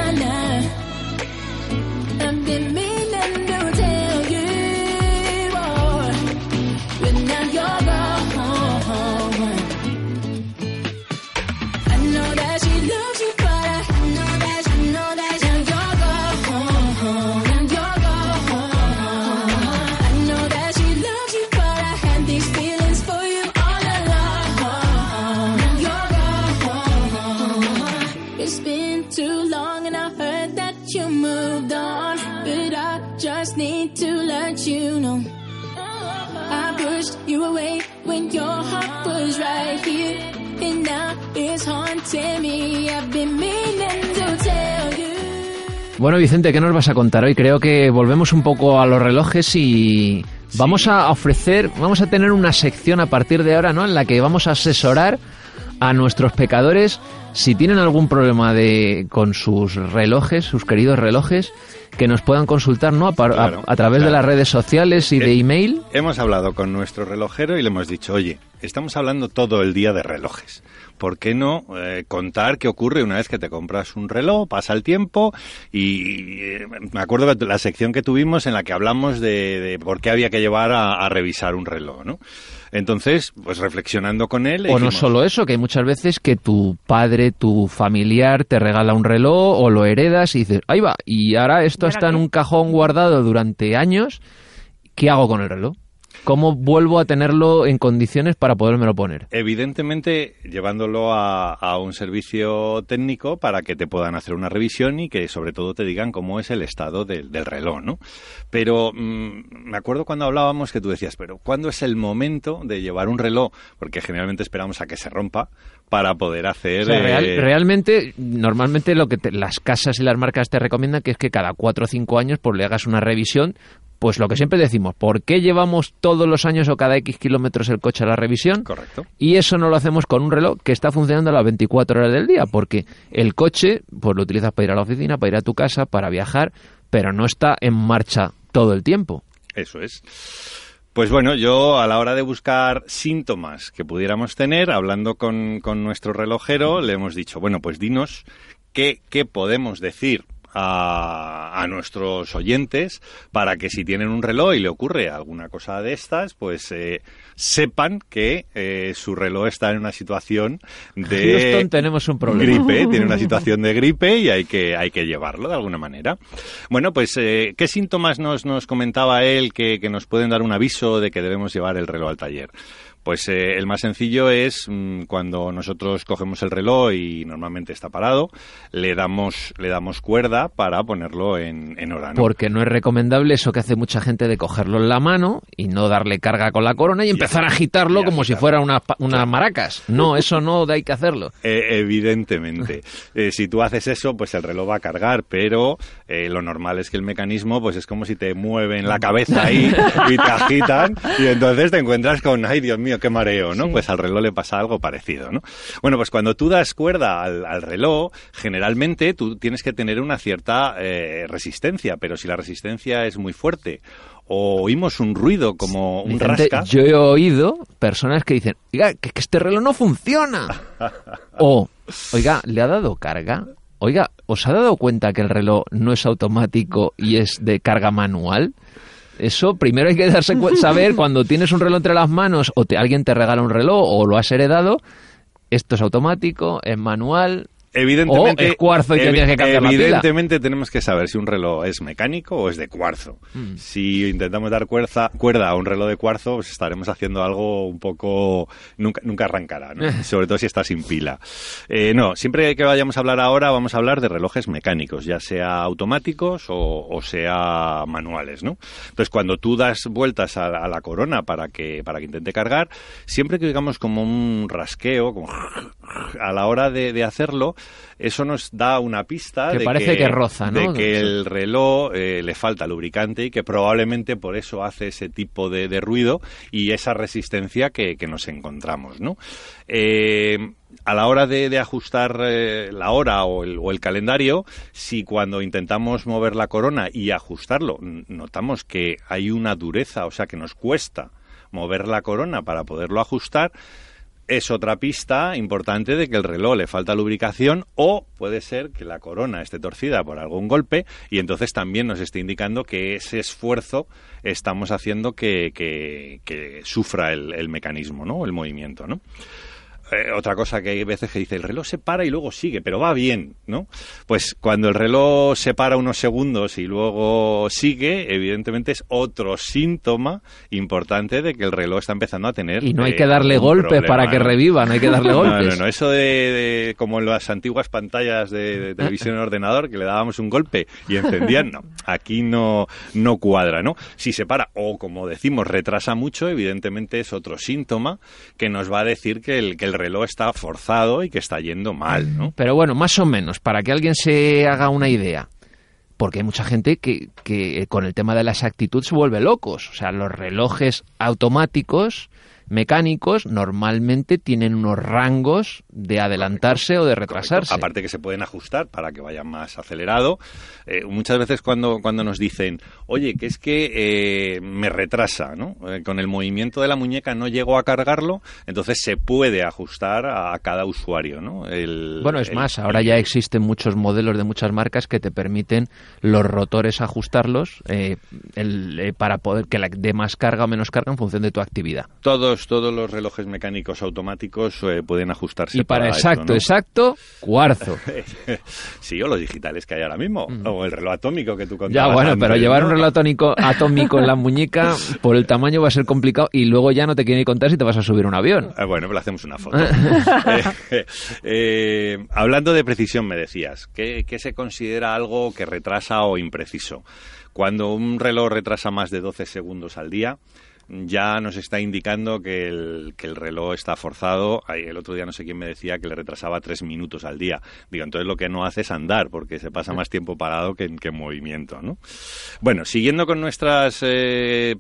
Away when your heart was right here. And now it's haunting me. I've been meaning to tell you. Bueno, Vicente, ¿qué nos vas a contar hoy? Creo que volvemos un poco a los relojes y vamos a ofrecer, vamos a tener una sección a partir de ahora, ¿no? En la que vamos a asesorar a nuestros pecadores si tienen algún problema de con sus relojes, sus queridos relojes, que nos puedan consultar, ¿no? A, par- a- Claro, a través de las redes sociales y de Eh, email. Hemos hablado con nuestro relojero y le hemos dicho, oye, estamos hablando todo el día de relojes. ¿Por qué no eh, contar qué ocurre una vez que te compras un reloj, pasa el tiempo y, eh, me acuerdo de la sección que tuvimos en la que hablamos de, de por qué había que llevar a, a revisar un reloj, ¿no? Entonces, pues reflexionando con él... O no solo eso, que hay muchas veces que tu padre, tu familiar te regala un reloj o lo heredas y dices, ahí va, y ahora esto ¿Y ahora está en un cajón guardado durante años, ¿qué hago con el reloj? ¿Cómo vuelvo a tenerlo en condiciones para podérmelo poner? Evidentemente, llevándolo a, un servicio técnico para que te puedan hacer una revisión y que sobre todo te digan cómo es el estado del, del reloj, ¿no? Pero mm, me acuerdo cuando hablábamos que tú decías, pero ¿cuándo es el momento de llevar un reloj? Porque generalmente esperamos a que se rompa para poder hacer... O sea, real- eh, realmente, normalmente lo que te- las casas y las marcas te recomiendan que es que cada cuatro o cinco años pues le hagas una revisión. Pues lo que siempre decimos, ¿por qué llevamos todos los años o cada X kilómetros el coche a la revisión? Correcto. Y eso no lo hacemos con un reloj que está funcionando a las 24 horas del día, porque el coche pues lo utilizas para ir a la oficina, para ir a tu casa, para viajar, pero no está en marcha todo el tiempo. Eso es. Pues bueno, yo a la hora de buscar síntomas que pudiéramos tener, hablando con, con nuestro relojero, le hemos dicho, bueno, pues dinos qué, qué podemos decir a, a nuestros oyentes para que si tienen un reloj y le ocurre alguna cosa de estas, pues eh, sepan que eh, su reloj está en una situación de Houston, tenemos un problema. gripe, tiene una situación de gripe y hay que, hay que llevarlo de alguna manera. Bueno, pues, eh, ¿qué síntomas nos, nos comentaba él que, que nos pueden dar un aviso de que debemos llevar el reloj al taller? Pues eh, el más sencillo es mm, cuando nosotros cogemos el reloj y normalmente está parado, le damos, le damos cuerda para ponerlo en, en hora. ¿no? Porque no es recomendable eso que hace mucha gente de cogerlo en la mano y no darle carga con la corona y, empezar a agitarlo y como si fuera una, unas maracas. No, eso no hay que hacerlo. Eh, evidentemente. Eh, si tú haces eso, pues el reloj va a cargar, pero eh, lo normal es que el mecanismo, pues es como si te mueven la cabeza ahí y te agitan y entonces te encuentras con, ay Dios mío, qué mareo, ¿no? Pues al reloj le pasa algo parecido, ¿no? Bueno, pues cuando tú das cuerda al, al reloj, generalmente tú tienes que tener una cierta eh, resistencia, pero si la resistencia es muy fuerte o oímos un ruido como un Vicente, rasca... yo he oído personas que dicen, oiga, que, que este reloj no funciona. o, oiga, ¿le ha dado carga? Oiga, ¿os ha dado cuenta que el reloj no es automático y es de carga manual? Eso primero hay que darse saber cuando tienes un reloj entre las manos o te, alguien te regala un reloj o lo has heredado, esto es automático, es manual, Evidentemente, O es cuarzo y evi- tienes que cambiar la pila. Evidentemente tenemos que saber si un reloj es mecánico o es de cuarzo. Mm. Si intentamos dar cuerda, cuerda a un reloj de cuarzo, pues estaremos haciendo algo un poco... Nunca, nunca arrancará, ¿no? sobre todo si está sin pila. Eh, no, siempre que vayamos a hablar ahora vamos a hablar de relojes mecánicos, ya sea automáticos o, o sea manuales, ¿no? Entonces, cuando tú das vueltas a, la- a la corona para que, para que intente cargar, siempre que digamos como un rasqueo, como a la hora de, de hacerlo, eso nos da una pista Que de parece que roza, ¿no? de que el reloj eh, le falta lubricante y que probablemente por eso hace ese tipo de, de ruido y esa resistencia que, que nos encontramos, ¿no? Eh, a la hora de, de ajustar eh, la hora o el, o el calendario, si cuando intentamos mover la corona y ajustarlo, notamos que hay una dureza, o sea que nos cuesta mover la corona para poderlo ajustar, es otra pista importante de que el reloj le falta lubricación o puede ser que la corona esté torcida por algún golpe y entonces también nos esté indicando que ese esfuerzo estamos haciendo que, que- que sufra el, el mecanismo, ¿no? El movimiento, ¿no? Eh, otra cosa que hay veces que dice el reloj se para y luego sigue, pero va bien, ¿no? Pues cuando el reloj se para unos segundos y luego sigue, evidentemente es otro síntoma importante de que el reloj está empezando a tener. y no hay eh, que darle golpes problema, para que ¿no? reviva, no hay que darle No, golpes. no, no, eso de, de- como en las antiguas pantallas de, de televisión en ordenador que le dábamos un golpe y encendían, no, aquí no, no cuadra, ¿no? Si se para o como decimos retrasa mucho, evidentemente es otro síntoma que nos va a decir que el, que el reloj está forzado y que está yendo mal, ¿no? Pero bueno, más o menos, para que alguien se haga una idea. Porque hay mucha gente que, que con el tema de la exactitud se vuelve locos. O sea, los relojes automáticos, mecánicos, normalmente tienen unos rangos de adelantarse o de retrasarse. Aparte que se pueden ajustar para que vaya más acelerado. Eh, muchas veces cuando, cuando nos dicen, oye, que es que eh, me retrasa, ¿no? Eh, con el movimiento de la muñeca no llego a cargarlo, entonces se puede ajustar a, a cada usuario, ¿no? El- Bueno, es el- más, ahora ya existen muchos modelos de muchas marcas que te permiten los rotores ajustarlos eh, el- para poder que la dé más carga o menos carga en función de tu actividad. Todos, todos los relojes mecánicos automáticos eh, pueden ajustarse. Y para exacto, ¿no? exacto, cuarzo. sí, o los digitales que hay ahora mismo, o el reloj atómico que tú Ya, contabas bueno, antes, pero llevar ¿no? un reloj atónico, atómico en la muñeca por el tamaño va a ser complicado y luego ya no te quieren ni contar si te vas a subir un avión. Ah, bueno, pues le hacemos una foto. Eh, eh, hablando de precisión, me decías, ¿qué, qué se considera algo que retrasa o impreciso? Cuando un reloj retrasa más de 12 segundos al día, ya nos está indicando que el, que el reloj está forzado. El otro día no sé quién me decía que le retrasaba tres minutos al día. Digo, entonces lo que no hace es andar, porque se pasa más tiempo parado que en, que en movimiento, ¿no? Bueno, siguiendo con nuestros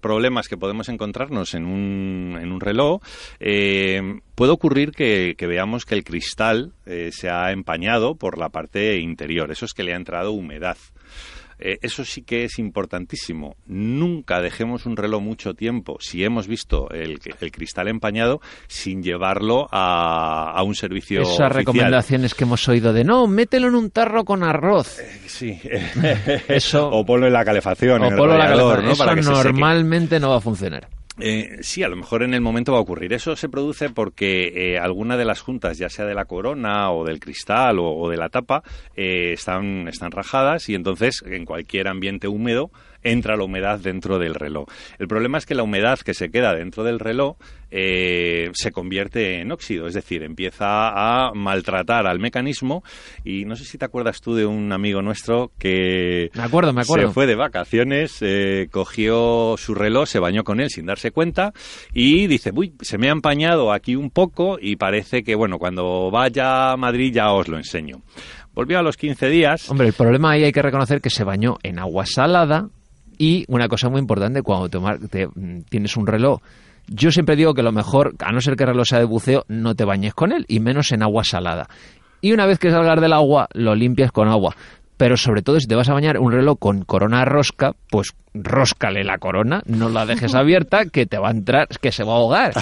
problemas que podemos encontrarnos en un, en un reloj, eh, puede ocurrir que, que veamos que el cristal eh, se ha empañado por la parte interior. Eso es que le ha entrado humedad. Eh, eso sí que es importantísimo. Nunca dejemos un reloj mucho tiempo, si hemos visto el, el cristal empañado, sin llevarlo a, a un servicio Esas oficial. recomendaciones que hemos oído de no, mételo en un tarro con arroz. Sí. Eso- o ponlo en la calefacción, o en el ponlo a la radiador, calefacción. ¿no? Eso Para que se seque. normalmente no va a funcionar. Eh, sí, a lo mejor en el momento va a ocurrir. Eso se produce porque eh, alguna de las juntas, ya sea de la corona o del cristal o, de la tapa, eh, están, están rajadas y entonces en cualquier ambiente húmedo entra la humedad dentro del reloj. El problema es que la humedad que se queda dentro del reloj eh, se convierte en óxido, es decir, empieza a maltratar al mecanismo y no sé si te acuerdas tú de un amigo nuestro que Me acuerdo, me acuerdo. se fue de vacaciones, eh, cogió su reloj, se bañó con él sin darse cuenta y dice, uy, se me ha empañado aquí un poco y parece que, bueno, cuando vaya a Madrid ya os lo enseño. Volvió a los 15 días. Hombre, el problema ahí hay que reconocer que se bañó en agua salada y una cosa muy importante cuando te te, mm, tienes un reloj. Yo siempre digo que lo mejor, a no ser que el reloj sea de buceo, no te bañes con él y menos en agua salada. Y una vez que salgas del agua, lo limpias con agua. Pero sobre todo si te vas a bañar un reloj con corona rosca, pues róscale la corona, no la dejes abierta, que te va a entrar, que se va a ahogar.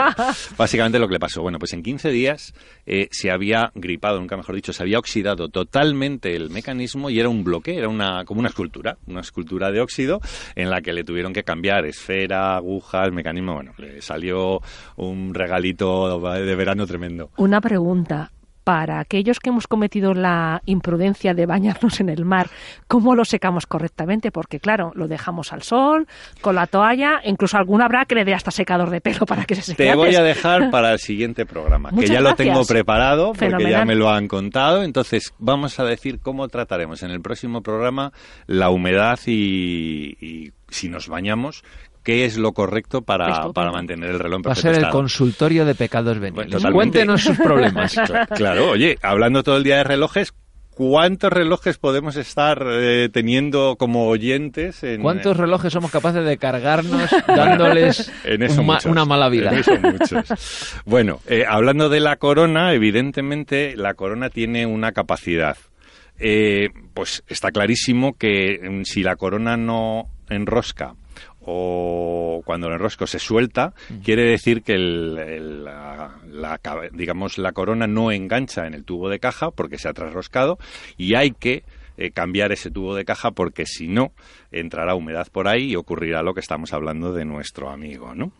Básicamente lo que le pasó. Bueno, pues en 15 días eh, se había gripado, nunca mejor dicho, se había oxidado totalmente el mecanismo y era un bloque, era una, como una escultura, una escultura de óxido en la que le tuvieron que cambiar esfera, agujas, mecanismo. Bueno, le salió un regalito de verano tremendo. Una pregunta. Para aquellos que hemos cometido la imprudencia de bañarnos en el mar, ¿cómo lo secamos correctamente? Porque, claro, lo dejamos al sol, con la toalla, incluso alguna habrá que le dé hasta secador de pelo para que se seque Te voy a dejar para el siguiente programa, que ya lo tengo preparado porque ya me lo han contado. Entonces, vamos a decir cómo trataremos en el próximo programa la humedad y, y si nos bañamos, qué es lo correcto para, Estupendo. para mantener el reloj en Va a perfecto ser el estado. consultorio de pecados Bueno, veniales. Cuéntenos sus problemas. Cla- Claro, oye, hablando todo el día de relojes, ¿cuántos relojes podemos estar eh, teniendo como oyentes? En, ¿Cuántos relojes somos capaces de cargarnos dándoles En eso un ma- muchos. una mala vida? En eso muchos. Bueno, eh, hablando de la corona, evidentemente la corona tiene una capacidad. Eh, pues está clarísimo que mm, si la corona no enrosca o cuando el enrosco se suelta, quiere decir que el- el- la, digamos la corona no engancha en el tubo de caja porque se ha trasroscado y hay que eh, cambiar ese tubo de caja porque si no entrará humedad por ahí y ocurrirá lo que estamos hablando de nuestro amigo, ¿no?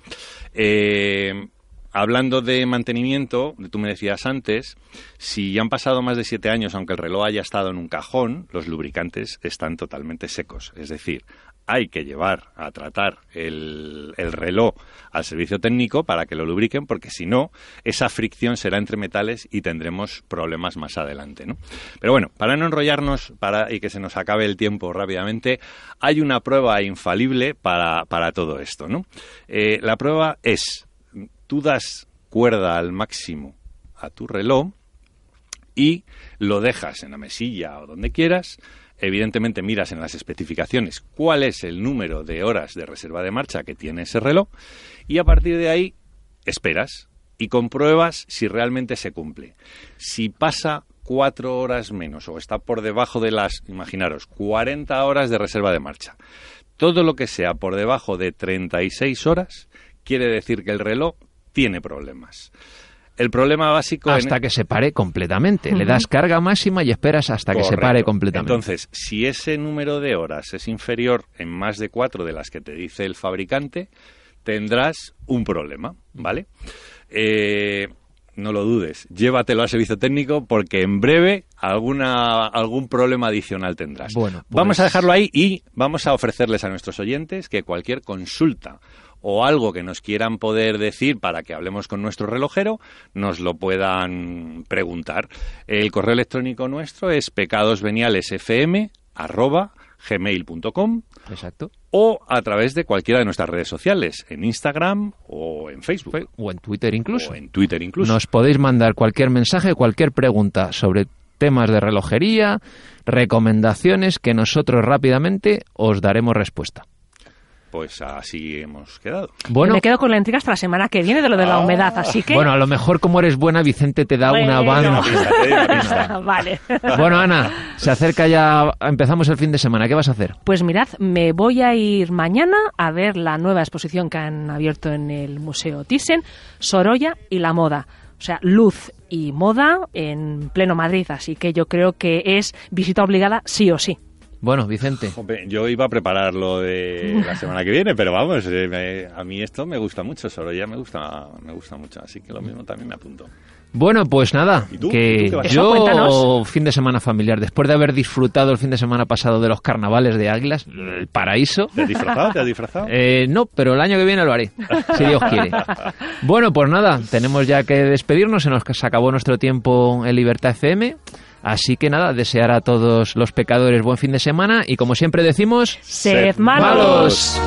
Eh, hablando de mantenimiento, tú me decías antes, si han pasado más de siete años, aunque el reloj haya estado en un cajón, los lubricantes están totalmente secos. Es decir, hay que llevar a tratar el, el reloj al servicio técnico para que lo lubriquen, porque si no, esa fricción será entre metales y tendremos problemas más adelante. ¿no? Pero bueno, para no enrollarnos para, y que se nos acabe el tiempo rápidamente, hay una prueba infalible para, para todo esto. ¿no? Eh, la prueba es, tú das cuerda al máximo a tu reloj y lo dejas en la mesilla o donde quieras. Evidentemente miras en las especificaciones cuál es el número de horas de reserva de marcha que tiene ese reloj y a partir de ahí esperas y compruebas si realmente se cumple. Si pasa cuatro horas menos o está por debajo de las, imaginaros, 40 horas de reserva de marcha, todo lo que sea por debajo de 36 horas quiere decir que el reloj tiene problemas. El problema básico en- Hasta que se pare completamente. Le das carga máxima y esperas hasta que se pare completamente. Entonces, si ese número de horas es inferior en más de cuatro de las que te dice el fabricante, tendrás un problema, ¿vale? Eh, no lo dudes, llévatelo al servicio técnico porque en breve alguna, algún problema adicional tendrás. Bueno, pues- Vamos a dejarlo ahí y vamos a ofrecerles a nuestros oyentes que cualquier consulta o algo que nos quieran poder decir para que hablemos con nuestro relojero, nos lo puedan preguntar. El correo electrónico nuestro es pecadosvenialesfm@gmail.com Exacto. o a través de cualquiera de nuestras redes sociales, en Instagram o en Facebook O en Twitter incluso. o en Twitter incluso. Nos podéis mandar cualquier mensaje, cualquier pregunta sobre temas de relojería, recomendaciones que nosotros rápidamente os daremos respuesta. Pues así hemos quedado. Bueno, Me quedo con la intriga hasta la semana que viene de lo de la Ah. humedad, así que... bueno, a lo mejor como eres buena, Vicente te da una Bueno. banda. Una vale. Bueno, Ana, se acerca ya, empezamos el fin de semana. ¿Qué vas a hacer? Pues mirad, me voy a ir mañana a ver la nueva exposición que han abierto en el Museo Thyssen, Sorolla y la moda. O sea, luz y moda en pleno Madrid, así que yo creo que es visita obligada sí o sí. Bueno, Vicente. Yo iba a preparar lo de la semana que viene, pero vamos, eh, me- a mí esto me gusta mucho, Sorolla me gusta, me gusta mucho, así que lo mismo también me apunto. Bueno, pues nada, ¿Y tú? que ¿Tú qué vas a yo? Cuéntanos. fin de semana familiar, después de haber disfrutado el fin de semana pasado de los carnavales de Águilas, el paraíso. ¿Te has disfrazado? ¿Te has disfrazado? Eh, no, pero el año que viene lo haré, si Dios quiere. Bueno, pues nada, tenemos ya que despedirnos, se nos acabó nuestro tiempo en Libertad FM. Así que nada, desear a todos los pecadores buen fin de semana y como siempre decimos, Sed malos.